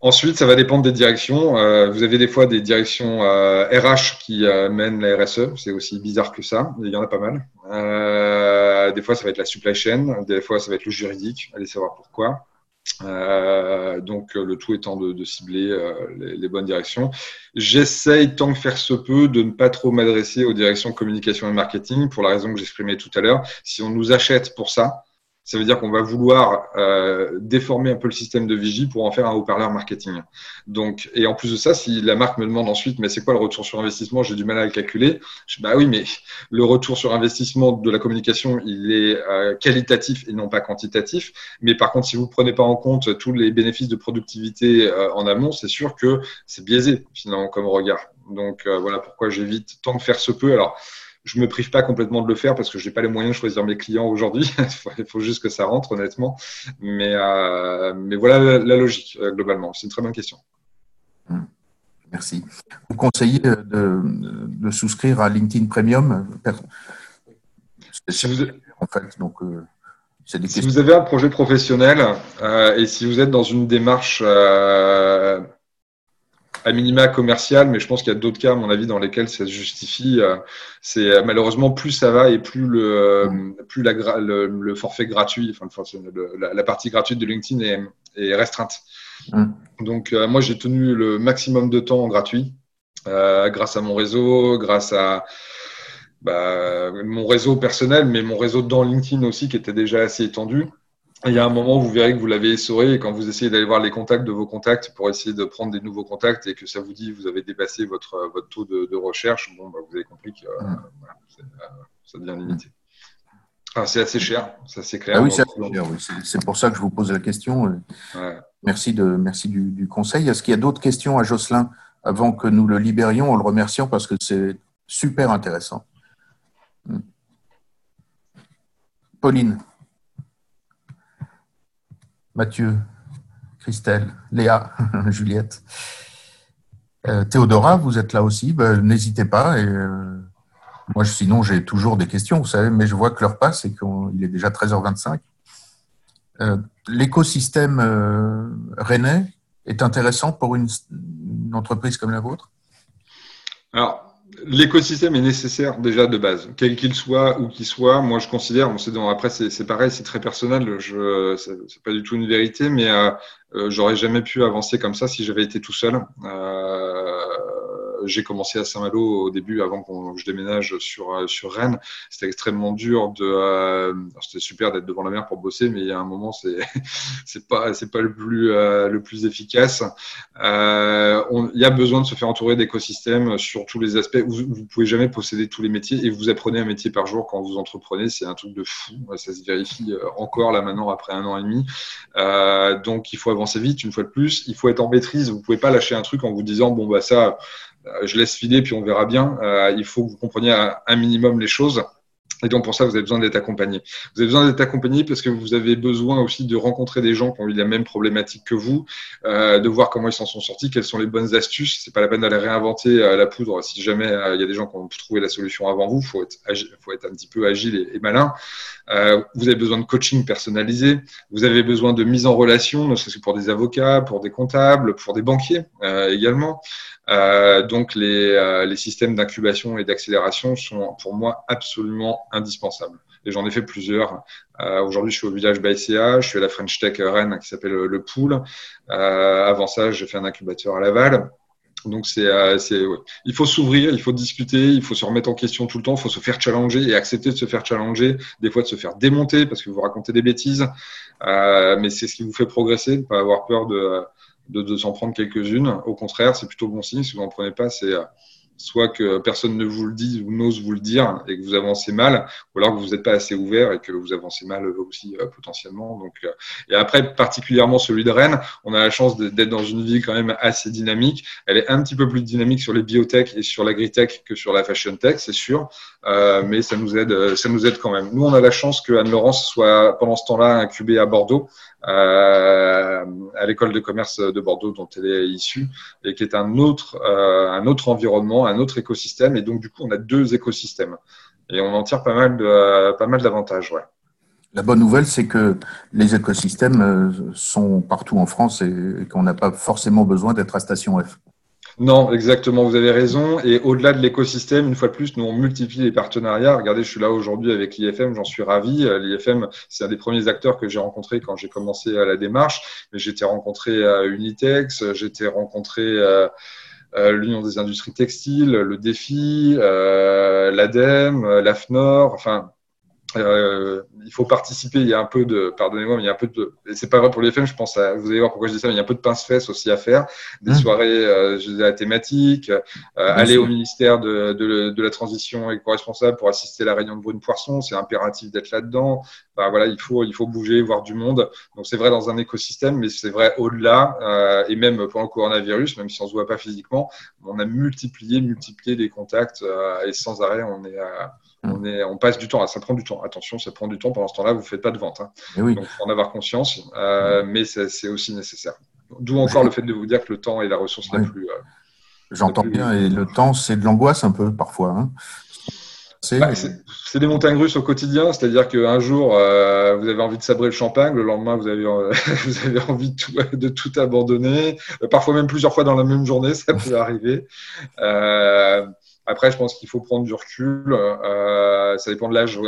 Ensuite, ça va dépendre des directions. vous avez des fois des directions RH qui mènent la RSE. C'est aussi bizarre que ça. Il y en a pas mal. des fois, ça va être la supply chain. Des fois, ça va être le juridique. Allez savoir pourquoi. Euh, donc euh, le tout étant de, cibler euh, les, les, bonnes directions. J'essaye tant que faire se peut de ne pas trop m'adresser aux directions communication et marketing pour la raison que j'exprimais tout à l'heure. Si on nous achète pour ça, ça veut dire qu'on va vouloir euh, déformer un peu le système de vigie pour en faire un haut-parleur marketing. Donc, et en plus de ça, si la marque me demande ensuite, mais c'est quoi le retour sur investissement? J'ai du mal à le calculer. Je bah oui, mais le retour sur investissement de la communication, il est euh, qualitatif et non pas quantitatif. Mais par contre, si vous ne prenez pas en compte tous les bénéfices de productivité euh, en amont, c'est sûr que c'est biaisé finalement comme regard. Donc euh, voilà pourquoi j'évite tant de faire se peut. Alors je me prive pas complètement de le faire parce que je n'ai pas les moyens de choisir mes clients aujourd'hui. *laughs* Il faut juste que ça rentre, honnêtement. Mais, euh, mais voilà la, logique, euh, globalement. C'est une très bonne question. Hmm. Merci. Vous conseillez de, de souscrire à LinkedIn Premium? Si vous, en fait, donc, euh, si vous avez un projet professionnel euh, et si vous êtes dans une démarche euh, à minima commercial, mais je pense qu'il y a d'autres cas, à mon avis, dans lesquels ça se justifie. Euh, c'est euh, malheureusement plus ça va et plus le euh, plus la, le, forfait gratuit, enfin la, partie gratuite de LinkedIn est, est restreinte. Mm. Donc moi j'ai tenu le maximum de temps en gratuit euh, grâce à mon réseau, grâce à bah, mon réseau personnel, mais mon réseau dans LinkedIn aussi qui était déjà assez étendu il y a un moment où vous verrez que vous l'avez essoré et quand vous essayez d'aller voir les contacts de vos contacts pour essayer de prendre des nouveaux contacts et que ça vous dit que vous avez dépassé votre, votre taux de, recherche, bon, bah, vous avez compris que euh, mm. euh, ça devient limité. c'est assez cher, ça c'est clair. Ah oui, c'est pour ça que je vous pose la question. Merci, de, merci du, conseil. Est-ce qu'il y a d'autres questions à Jocelyn avant que nous le libérions en le remerciant parce que c'est super intéressant? Mm. Pauline. Mathieu, Christelle, Léa, *laughs* Juliette. Euh, Théodora, vous êtes là aussi, ben, n'hésitez pas. Et, euh, moi, sinon, j'ai toujours des questions, vous savez, mais je vois que l'heure passe et qu'il est déjà 13h25. Euh, l'écosystème rennais est intéressant pour une, une entreprise comme la vôtre? Alors, l'écosystème est nécessaire déjà de base, quel qu'il soit ou qu'il soit. Moi, je considère, bon, c'est après c'est pareil, c'est très personnel. Je, c'est pas du tout une vérité, mais euh, euh, j'aurais jamais pu avancer comme ça si j'avais été tout seul. Euh, j'ai commencé à Saint-Malo au début, avant que je déménage sur, euh, sur Rennes. C'était extrêmement dur de. Euh, c'était super d'être devant la mer pour bosser, mais il y a un moment, c'est *laughs* c'est pas c'est pas le plus euh, le plus efficace. il y a besoin de se faire entourer d'écosystèmes sur tous les aspects. Vous, vous pouvez jamais posséder tous les métiers et vous apprenez un métier par jour quand vous entreprenez. C'est un truc de fou. Ça se vérifie encore là maintenant après un an et demi. donc il faut avancer vite. Une fois de plus, il faut être en maîtrise. Vous pouvez pas lâcher un truc en vous disant bon bah ça je laisse filer puis on verra bien. Euh, il faut que vous compreniez un, minimum les choses. Et donc pour ça, vous avez besoin d'être accompagné. Vous avez besoin d'être accompagné parce que vous avez besoin aussi de rencontrer des gens qui ont eu la même problématique que vous, euh, de voir comment ils s'en sont sortis, quelles sont les bonnes astuces. C'est pas la peine d'aller réinventer euh, la poudre. Si jamais euh, il y a des gens qui ont trouvé la solution avant vous, faut être, faut être un petit peu agile et, malin. vous avez besoin de coaching personnalisé. Vous avez besoin de mise en relation, ne serait-ce que pour des avocats, pour des comptables, pour des banquiers également. Euh, donc les, euh, les systèmes d'incubation et d'accélération sont pour moi absolument indispensables. Et j'en ai fait plusieurs. Euh, Aujourd'hui, je suis au village BICA, je suis à la French Tech Rennes qui s'appelle le Pool. Euh, avant ça, j'ai fait un incubateur à Laval. Donc c'est, euh, il faut s'ouvrir, il faut discuter, il faut se remettre en question tout le temps, il faut se faire challenger et accepter de se faire challenger, des fois de se faire démonter parce que vous racontez des bêtises, euh, mais c'est ce qui vous fait progresser, pas avoir peur de, de, de s'en prendre quelques-unes. Au contraire, c'est plutôt bon signe. Si vous n'en prenez pas, c'est euh, soit que personne ne vous le dit ou n'ose vous le dire et que vous avancez mal, ou alors que vous n'êtes pas assez ouvert et que vous avancez mal aussi euh, potentiellement. Donc, euh, et après, particulièrement celui de Rennes, on a la chance d'être dans une vie quand même assez dynamique. Elle est un petit peu plus dynamique sur les biotech et sur l'agritech que sur la fashion tech, c'est sûr, euh, mais ça nous aide, ça nous aide quand même. Nous, on a la chance que Anne-Laurence soit pendant ce temps-là incubée à Bordeaux, euh, à l'école de commerce de Bordeaux dont elle est issue et qui est un autre, euh, un autre environnement, un autre écosystème. Et donc, du coup, on a deux écosystèmes et on en tire pas mal de, pas mal d'avantages. Ouais. La bonne nouvelle, c'est que les écosystèmes euh, sont partout en France et qu'on n'a pas forcément besoin d'être à Station F. Non, exactement, vous avez raison. Et au-delà de l'écosystème, une fois de plus, nous on multiplie les partenariats. Regardez, je suis là aujourd'hui avec l'IFM, j'en suis ravi. Euh, L'IFM, c'est un des premiers acteurs que j'ai rencontré quand j'ai commencé à la démarche. Mais j'étais rencontré à Unitex, j'étais rencontré euh, l'Union des industries textiles, le Défi, euh, l'ADEME, l'AFNOR, enfin euh, il faut participer. Il y a un peu de, pardonnez-moi, mais il y a un peu de, c'est pas vrai pour les femmes. Je pense à, vous allez voir pourquoi je dis ça, mais il y a un peu de pince-fesses aussi à faire. Des mmh. soirées, euh, je disais, thématiques, euh, aller au ministère de, de, de la transition éco-responsable pour assister à la réunion de Brune Poisson. C'est impératif d'être là-dedans. Enfin, voilà, il faut, il faut bouger, voir du monde. Donc c'est vrai dans un écosystème, mais c'est vrai au-delà euh, et même pendant le coronavirus, même si on se voit pas physiquement, on a multiplié, multiplié les contacts euh, et sans arrêt, on est à on, est, on passe du temps, ça prend du temps. Attention, ça prend du temps. Pendant ce temps-là, vous ne faites pas de vente. Hein. Eh Donc, il faut en avoir conscience, euh, mais c'est aussi nécessaire. D'où encore *laughs* le fait de vous dire que le temps est la ressource la plus. Euh, J'entends bien, et le temps, c'est de l'angoisse un peu parfois. Hein. Bah, c'est des montagnes russes au quotidien, c'est-à-dire qu'un jour, euh, vous avez envie de sabrer le champagne, le lendemain, vous avez, *laughs* vous avez envie de tout, de tout abandonner, parfois même plusieurs fois dans la même journée, ça peut *laughs* arriver. Euh, après, je pense qu'il faut prendre du recul. Euh, ça dépend de l'âge.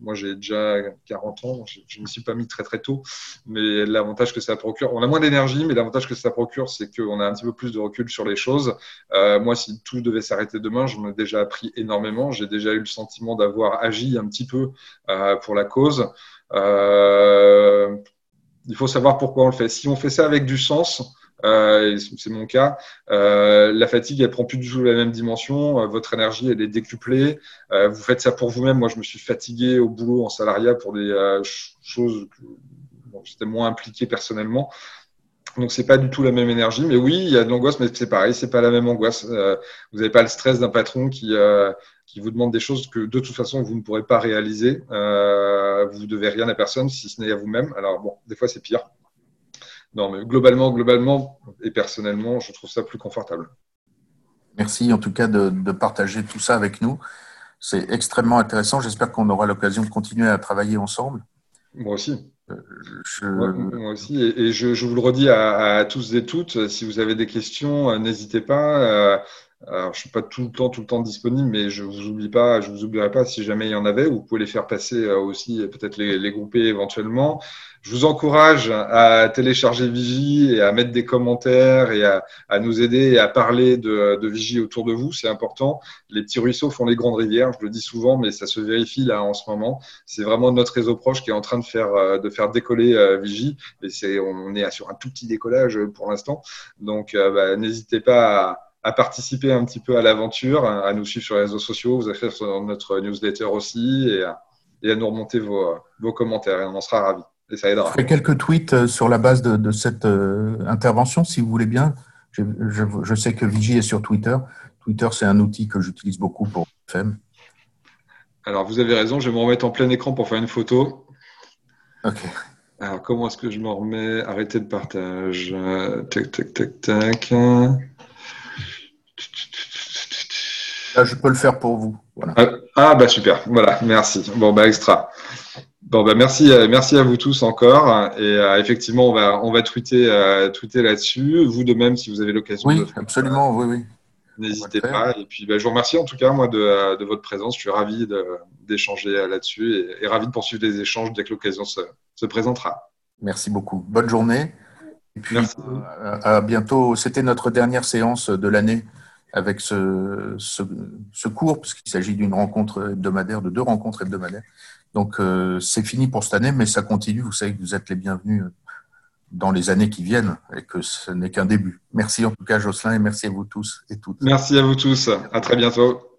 Moi, j'ai déjà 40 ans. Je ne me suis pas mis très très tôt. Mais l'avantage que ça procure, on a moins d'énergie, mais l'avantage que ça procure, c'est qu'on a un petit peu plus de recul sur les choses. Euh, moi, si tout devait s'arrêter demain, j'en ai déjà appris énormément. J'ai déjà eu le sentiment d'avoir agi un petit peu euh, pour la cause. Euh, il faut savoir pourquoi on le fait. Si on fait ça avec du sens, euh, c'est mon cas. Euh, la fatigue, elle prend plus du tout la même dimension. Euh, votre énergie, elle est décuplée. Vous faites ça pour vous-même. Moi, je me suis fatigué au boulot en salariat pour des choses où j'étais moins impliqué personnellement. Donc c'est pas du tout la même énergie, mais oui, il y a de l'angoisse, mais c'est pareil, c'est pas la même angoisse. Vous n'avez pas le stress d'un patron qui qui vous demande des choses que de toute façon vous ne pourrez pas réaliser. Euh, vous devez rien à personne, si ce n'est à vous-même. Alors bon, des fois c'est pire. Non, mais globalement, globalement et personnellement, je trouve ça plus confortable. Merci en tout cas de, partager tout ça avec nous. C'est extrêmement intéressant. J'espère qu'on aura l'occasion de continuer à travailler ensemble. Moi aussi. Euh, moi, aussi. Et, je, vous le redis à, tous et toutes, si vous avez des questions, euh, n'hésitez pas. Euh, alors, je suis pas tout le temps, tout le temps disponible, mais je vous oublie pas, je vous oublierai pas si jamais il y en avait. Vous pouvez les faire passer aussi, peut-être les, les grouper éventuellement. Je vous encourage à télécharger Vigie et à mettre des commentaires et à, à nous aider et à parler de, de Vigie autour de vous. C'est important. Les petits ruisseaux font les grandes rivières. Je le dis souvent, mais ça se vérifie là en ce moment. C'est vraiment notre réseau proche qui est en train de faire, euh, de faire décoller euh, Vigie. Et c'est, on est sur un tout petit décollage pour l'instant. Donc, euh, bah, n'hésitez pas à à participer un petit peu à l'aventure, à nous suivre sur les réseaux sociaux, vous écrire sur notre newsletter aussi et à, et à nous remonter vos, vos commentaires et on en sera ravis. Je ferai quelques tweets euh, sur la base de, cette euh, intervention, si vous voulez bien. Je, sais que Vigie est sur Twitter. Twitter, c'est un outil que j'utilise beaucoup pour FM. Alors, vous avez raison, je vais me remettre en plein écran pour faire une photo. Ok. Alors, comment est-ce que je me remets? Arrêter de partage. Tac, tac, tac, tac. Là, je peux le faire pour vous. Voilà. Ah, bah super. Voilà, merci. Bon, bah extra. Bon, bah merci, merci à vous tous encore. Et euh, effectivement, on va, on va tweeter, euh, tweeter là-dessus. Vous de même, si vous avez l'occasion. Oui, absolument, oui, oui. N'hésitez pas. Et puis, bah, je vous remercie en tout cas, moi, de, de votre présence. Je suis ravi d'échanger là-dessus et, et, ravi de poursuivre les échanges dès que l'occasion se, se, présentera. Merci beaucoup. Bonne journée. Et puis, euh, à bientôt. C'était notre dernière séance de l'année avec ce, ce, ce cours, puisqu'il s'agit d'une rencontre hebdomadaire, de deux rencontres hebdomadaires. Donc, euh, c'est fini pour cette année, mais ça continue. Vous savez que vous êtes les bienvenus dans les années qui viennent et que ce n'est qu'un début. Merci en tout cas, Jocelyn, et merci à vous tous et toutes. Merci à vous tous. À très bientôt.